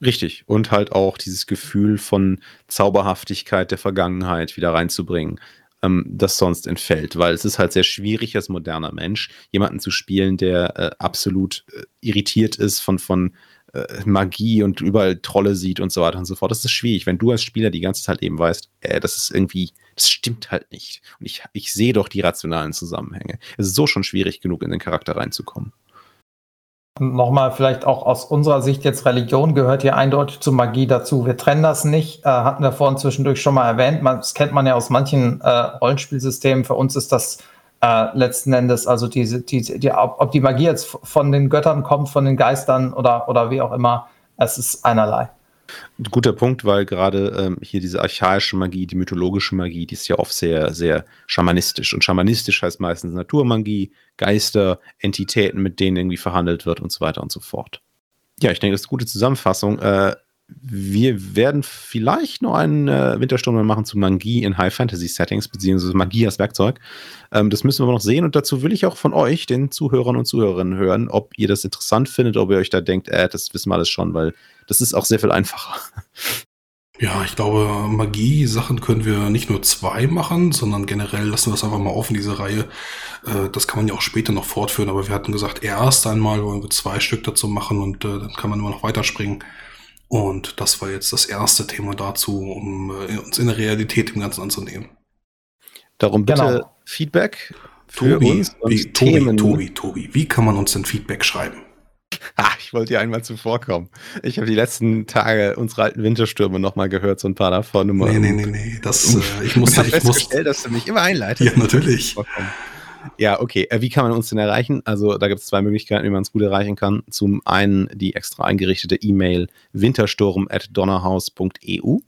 Richtig. Und halt auch dieses Gefühl von Zauberhaftigkeit der Vergangenheit wieder reinzubringen, ähm, das sonst entfällt. Weil es ist halt sehr schwierig als moderner Mensch, jemanden zu spielen, der äh, absolut äh, irritiert ist von, von äh, Magie und überall Trolle sieht und so weiter und so fort. Das ist schwierig, wenn du als Spieler die ganze Zeit eben weißt, äh, das ist irgendwie, das stimmt halt nicht. Und ich, ich sehe doch die rationalen Zusammenhänge. Es ist so schon schwierig genug, in den Charakter reinzukommen. Nochmal vielleicht auch aus unserer Sicht jetzt Religion gehört hier eindeutig zu Magie dazu. Wir trennen das nicht, äh, hatten wir vorhin zwischendurch schon mal erwähnt. Man, das kennt man ja aus manchen äh, Rollenspielsystemen. Für uns ist das äh, letzten Endes, also diese, die, ob, ob die Magie jetzt von den Göttern kommt, von den Geistern oder, oder wie auch immer, es ist einerlei. Guter Punkt, weil gerade ähm, hier diese archaische Magie, die mythologische Magie, die ist ja oft sehr, sehr schamanistisch. Und schamanistisch heißt meistens Naturmagie, Geister, Entitäten, mit denen irgendwie verhandelt wird und so weiter und so fort. Ja, ich denke, das ist eine gute Zusammenfassung. Äh, wir werden vielleicht noch einen äh, Wintersturm machen zu Magie in High Fantasy Settings, beziehungsweise Magie als Werkzeug. Ähm, das müssen wir noch sehen und dazu will ich auch von euch, den Zuhörern und Zuhörerinnen, hören, ob ihr das interessant findet, ob ihr euch da denkt, äh, das wissen wir alles schon, weil das ist auch sehr viel einfacher. Ja, ich glaube, Magie-Sachen können wir nicht nur zwei machen, sondern generell lassen wir das einfach mal offen, diese Reihe. Äh, das kann man ja auch später noch fortführen, aber wir hatten gesagt, erst einmal wollen wir zwei Stück dazu machen und äh, dann kann man immer noch weiterspringen. Und das war jetzt das erste Thema dazu, um äh, uns in der Realität im Ganzen anzunehmen. Darum bitte genau. Feedback für Tobi, uns und wie, Tobi, Tobi, Tobi, wie kann man uns denn Feedback schreiben? Ah, ich wollte dir einmal zuvorkommen. Ich habe die letzten Tage unsere alten Winterstürme nochmal gehört, so ein paar davon. Nee, nee, nee, nee. Das, äh, ich muss, ich, muss, dass du mich immer einleitest. Ja, natürlich. Ja, okay. Äh, wie kann man uns denn erreichen? Also da gibt es zwei Möglichkeiten, wie man uns gut erreichen kann. Zum einen die extra eingerichtete E-Mail wintersturm.donnerhaus.eu.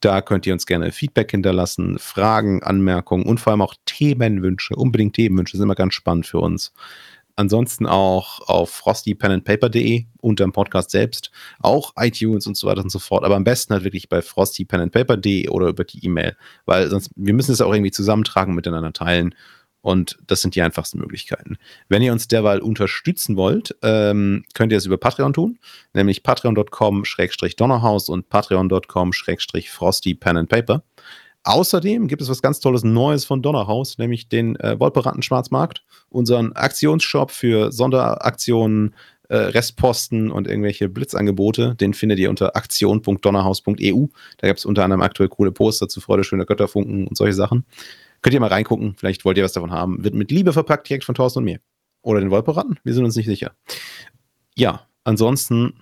Da könnt ihr uns gerne Feedback hinterlassen, Fragen, Anmerkungen und vor allem auch Themenwünsche. Unbedingt Themenwünsche sind immer ganz spannend für uns. Ansonsten auch auf frostypenandpaper.de unter dem Podcast selbst, auch iTunes und so weiter und so fort. Aber am besten halt wirklich bei frostypenandpaper.de oder über die E-Mail, weil sonst, wir müssen es auch irgendwie zusammentragen, miteinander teilen und das sind die einfachsten Möglichkeiten. Wenn ihr uns derweil unterstützen wollt, ähm, könnt ihr es über Patreon tun, nämlich patreon.com-donnerhaus und patreon.com-frosty pen and paper. Außerdem gibt es was ganz Tolles Neues von Donnerhaus, nämlich den äh, Wolperatten Schwarzmarkt, unseren Aktionsshop für Sonderaktionen, äh, Restposten und irgendwelche Blitzangebote. Den findet ihr unter aktion.donnerhaus.eu. Da gibt es unter anderem aktuell coole Poster zu Freude schöner Götterfunken und solche Sachen. Könnt ihr mal reingucken, vielleicht wollt ihr was davon haben. Wird mit Liebe verpackt, direkt von Thorsten und mir. Oder den Wolperatten, wir sind uns nicht sicher. Ja, ansonsten,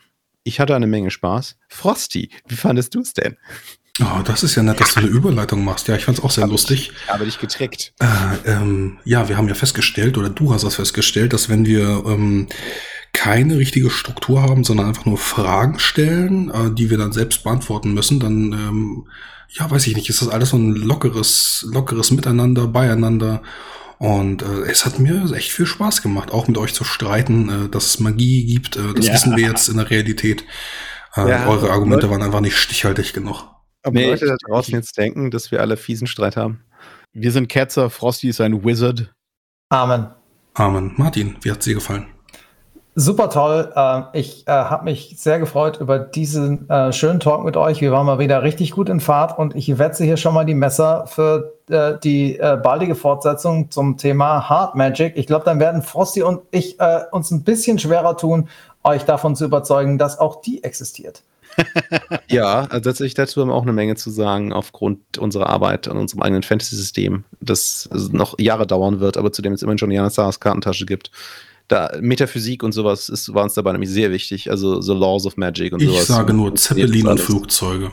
ich hatte eine Menge Spaß. Frosty, wie fandest du es denn? Oh, das ist ja nett, dass du eine Überleitung machst. Ja, ich fand es auch sehr habe lustig. Ich habe dich getrickt. Äh, ähm, ja, wir haben ja festgestellt, oder du hast das festgestellt, dass wenn wir ähm, keine richtige Struktur haben, sondern einfach nur Fragen stellen, äh, die wir dann selbst beantworten müssen, dann ähm, ja, weiß ich nicht, ist das alles so ein lockeres, lockeres Miteinander, beieinander. Und äh, es hat mir echt viel Spaß gemacht, auch mit euch zu streiten, äh, dass es Magie gibt. Äh, das Ja. wissen wir jetzt in der Realität. Äh, Ja, eure Argumente Leute- waren einfach nicht stichhaltig genug. Ob Nee, Leute da ich- draußen jetzt denken, dass wir alle fiesen Streit haben? Wir sind Ketzer, Frosty ist ein Wizard. Amen. Amen. Martin, wie hat sie gefallen? Super toll. Äh, ich äh, habe mich sehr gefreut über diesen äh, schönen Talk mit euch. Wir waren mal wieder richtig gut in Fahrt und ich wetze hier schon mal die Messer für äh, die baldige Fortsetzung zum Thema Hard Magic. Ich glaube, dann werden Frosty und ich uns ein bisschen schwerer tun, euch davon zu überzeugen, dass auch die existiert. Ja, also tatsächlich dazu haben wir auch eine Menge zu sagen, aufgrund unserer Arbeit an unserem eigenen Fantasy-System, das noch Jahre dauern wird, aber zu dem es immerhin schon Jana Saras Kartentasche gibt. Da Metaphysik und sowas ist, war uns dabei nämlich sehr wichtig, also The Laws of Magic und Ich sowas. sage nur Zeppelin und. Flugzeuge.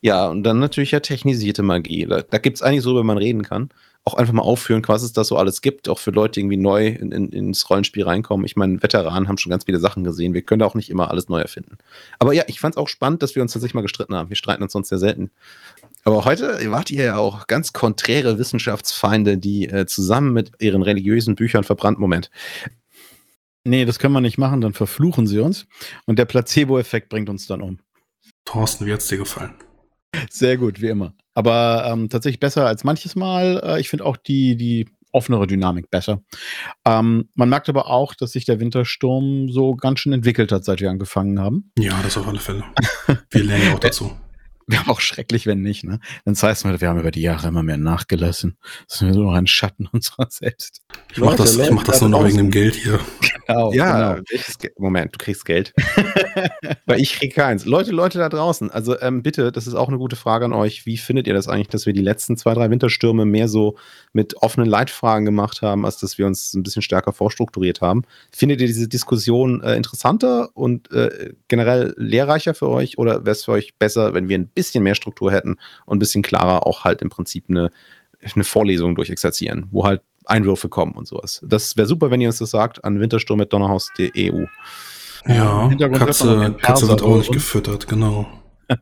Ja, und dann natürlich ja technisierte Magie. Da, da gibt es einiges, worüber man reden kann. Auch einfach mal aufführen, was es da so alles gibt, auch für Leute, die irgendwie neu in, in, ins Rollenspiel reinkommen. Ich meine, Veteranen haben schon ganz viele Sachen gesehen. Wir können da auch nicht immer alles neu erfinden. Aber ja, ich fand es auch spannend, dass wir uns tatsächlich mal gestritten haben. Wir streiten uns sonst sehr selten. Aber heute wart ihr ja auch ganz konträre Wissenschaftsfeinde, die äh, zusammen mit ihren religiösen Büchern verbrannt. Moment. Nee, das können wir nicht machen, dann verfluchen sie uns. Und der Placebo-Effekt bringt uns dann um. Thorsten, wie hat's dir gefallen? Sehr gut, wie immer. Aber ähm, tatsächlich besser als manches Mal. Äh, ich finde auch die, die offenere Dynamik besser. Ähm, man merkt aber auch, dass sich der Wintersturm so ganz schön entwickelt hat, seit wir angefangen haben. Ja, das auf alle Fälle. Wir lernen ja auch dazu. Wäre auch schrecklich, wenn nicht, ne? Dann heißt es, wir haben über die Jahre immer mehr nachgelassen. Das sind wir so noch ein Schatten unserer selbst. Ich mach das, ich mach das nur noch wegen dem Geld hier. Genau, Ja, genau. Ge Moment, du kriegst Geld. Weil ich krieg keins. Leute, Leute da draußen, also ähm, bitte, das ist auch eine gute Frage an euch. Wie findet ihr das eigentlich, dass wir die letzten zwei, drei Winterstürme mehr so mit offenen Leitfragen gemacht haben, als dass wir uns ein bisschen stärker vorstrukturiert haben? Findet ihr diese Diskussion äh, interessanter und äh, generell lehrreicher für euch oder wäre es für euch besser, wenn wir ein bisschen mehr Struktur hätten und ein bisschen klarer auch halt im Prinzip eine, eine Vorlesung durchexerzieren, wo halt Einwürfe kommen und sowas. Das wäre super, wenn ihr uns das sagt an wintersturm.donnerhaus.eu. Ja, Katze, Katze wird auch nicht gefüttert, genau.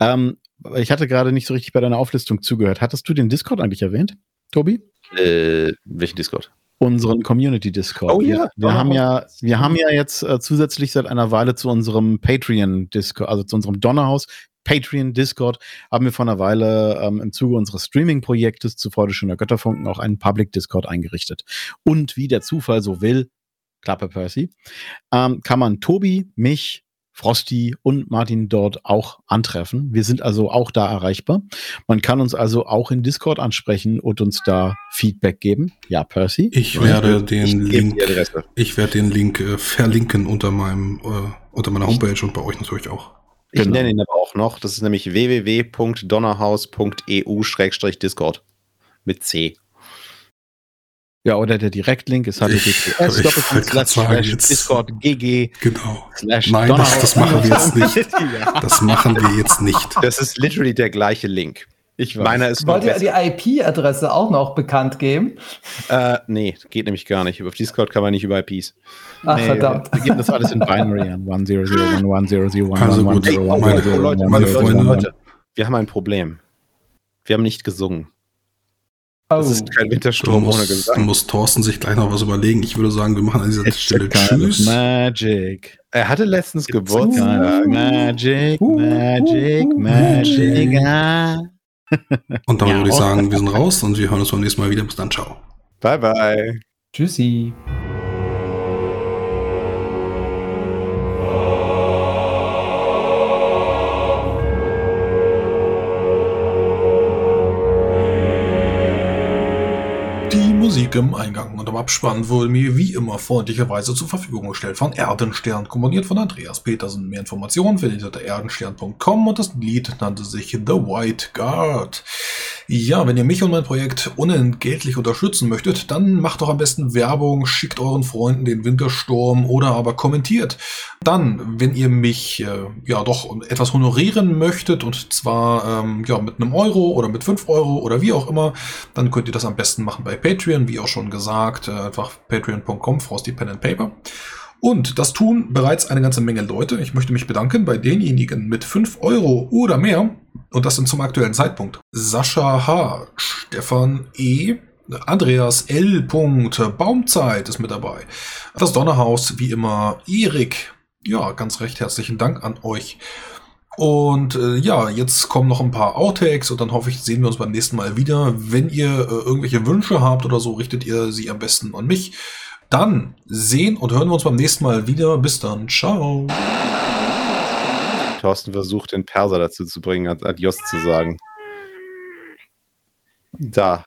Ähm, ich hatte gerade nicht so richtig bei deiner Auflistung zugehört. Hattest du den Discord eigentlich erwähnt, Tobi? Äh, welchen Discord? Unseren Community Discord. Oh ja. Wir, wir Oh. haben ja, wir haben ja jetzt äh, zusätzlich seit einer Weile zu unserem Patreon Discord, also zu unserem Donnerhaus Patreon Discord, haben wir vor einer Weile ähm, im Zuge unseres Streaming-Projektes zu Freude schöner Götterfunken auch einen Public Discord eingerichtet. Und wie der Zufall so will, Klappe Percy, ähm, kann man Tobi, mich, Frosty und Martin dort auch antreffen. Wir sind also auch da erreichbar. Man kann uns also auch in Discord ansprechen und uns da Feedback geben. Ja, Percy. Ich werde Ich den gebe Link, ich werde den Link äh, verlinken unter meinem, äh, unter meiner Homepage und bei euch natürlich auch. Ich Genau. nenne ihn aber auch noch. Das ist nämlich www.donnerhaus.eu-discord. Mit C. Ja, oder der Direktlink ist Ich- https ich wollte grad sagen, jetzt- discord gg Genau. Nein, das, das machen wir jetzt nicht. Das machen wir jetzt nicht. Das ist literally der gleiche Link. Ich weiß. Meiner ist Wollt ihr die IP-Adresse auch noch bekannt geben? Äh, nee, geht nämlich gar nicht. Auf Discord kann man nicht über IPs. Ach, Nee, verdammt. Wir geben das alles in Binary an. 100110001. Also gut, Ey, oh, meine- Leute, meine Freunde- Leute. Wir haben ein Problem. Wir haben nicht gesungen. Oh. Das ist kein Wintersturm ohne musst, du Gesang. musst Thorsten sich gleich noch was überlegen. Ich würde sagen, wir machen an dieser It's Stelle Tschüss. magic. Er hatte letztens Geburtstag. magic, Uh, magic, uh, uh, magic. Und damit Ja. würde ich sagen, wir sind raus und wir hören uns beim nächsten Mal wieder. Bis dann, ciao. Bye, bye. Tschüssi. Musik im Eingang und im Abspann wurde mir wie immer freundlicherweise zur Verfügung gestellt von Erdenstern, komponiert von Andreas Petersen. Mehr Informationen findet ihr unter erdenstern.com und das Lied nannte sich The White Guard. Ja, wenn ihr mich und mein Projekt unentgeltlich unterstützen möchtet, dann macht doch am besten Werbung, schickt euren Freunden den Wintersturm oder aber kommentiert. Dann, wenn ihr mich äh, ja doch etwas honorieren möchtet und zwar ähm, ja mit einem Euro oder mit fünf Euro oder wie auch immer, dann könnt ihr das am besten machen bei Patreon, wie auch schon gesagt, äh, einfach patreon.com, Frosty Pen and Paper. Und das tun bereits eine ganze Menge Leute. Ich möchte mich bedanken bei denjenigen mit 5 Euro oder mehr. Und das sind zum aktuellen Zeitpunkt. Sascha H., Stefan E., Andreas L. Baumzeit ist mit dabei. Das Donnerhaus, wie immer, Erik. Ja, ganz recht herzlichen Dank an euch. Und äh, ja, jetzt kommen noch ein paar Outtakes und dann hoffe ich, sehen wir uns beim nächsten Mal wieder. Wenn ihr äh, irgendwelche Wünsche habt oder so, richtet ihr sie am besten an mich. Dann sehen und hören wir uns beim nächsten Mal wieder. Bis dann. Ciao. Thorsten versucht, den Perser dazu zu bringen, Adios zu sagen. Da.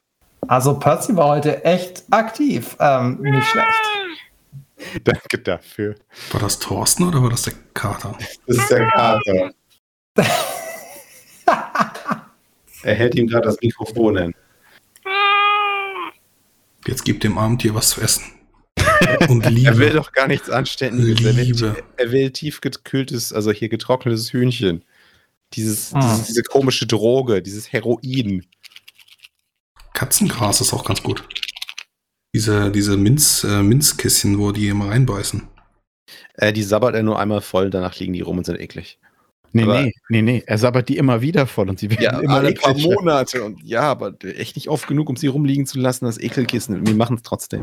Also Percy war heute echt aktiv. Ähm, nicht schlecht. Danke dafür. War das Thorsten oder war das der Kater? Das ist der Kater. er hält ihm gerade das Mikrofon hin. Jetzt gibt dem Abendtier was zu essen. Und Liebe. Er will doch gar nichts Anständiges. Er will, Liebe. er will tiefgekühltes, also hier getrocknetes Hühnchen. Dieses, Ah. dieses, diese komische Droge, dieses Heroin. Katzengras ist auch ganz gut. Diese, diese Minz, äh, Minzkisschen, wo die immer reinbeißen. Äh, die sabbert er nur einmal voll, danach liegen die rum und sind eklig. Nee, Aber- nee, nee, nee. Er sabbert die immer wieder voll und sie werden immer alle paar ekliger. Monate. Und ja, aber echt nicht oft genug, um sie rumliegen zu lassen, das Ekelkissen. Wir machen es trotzdem.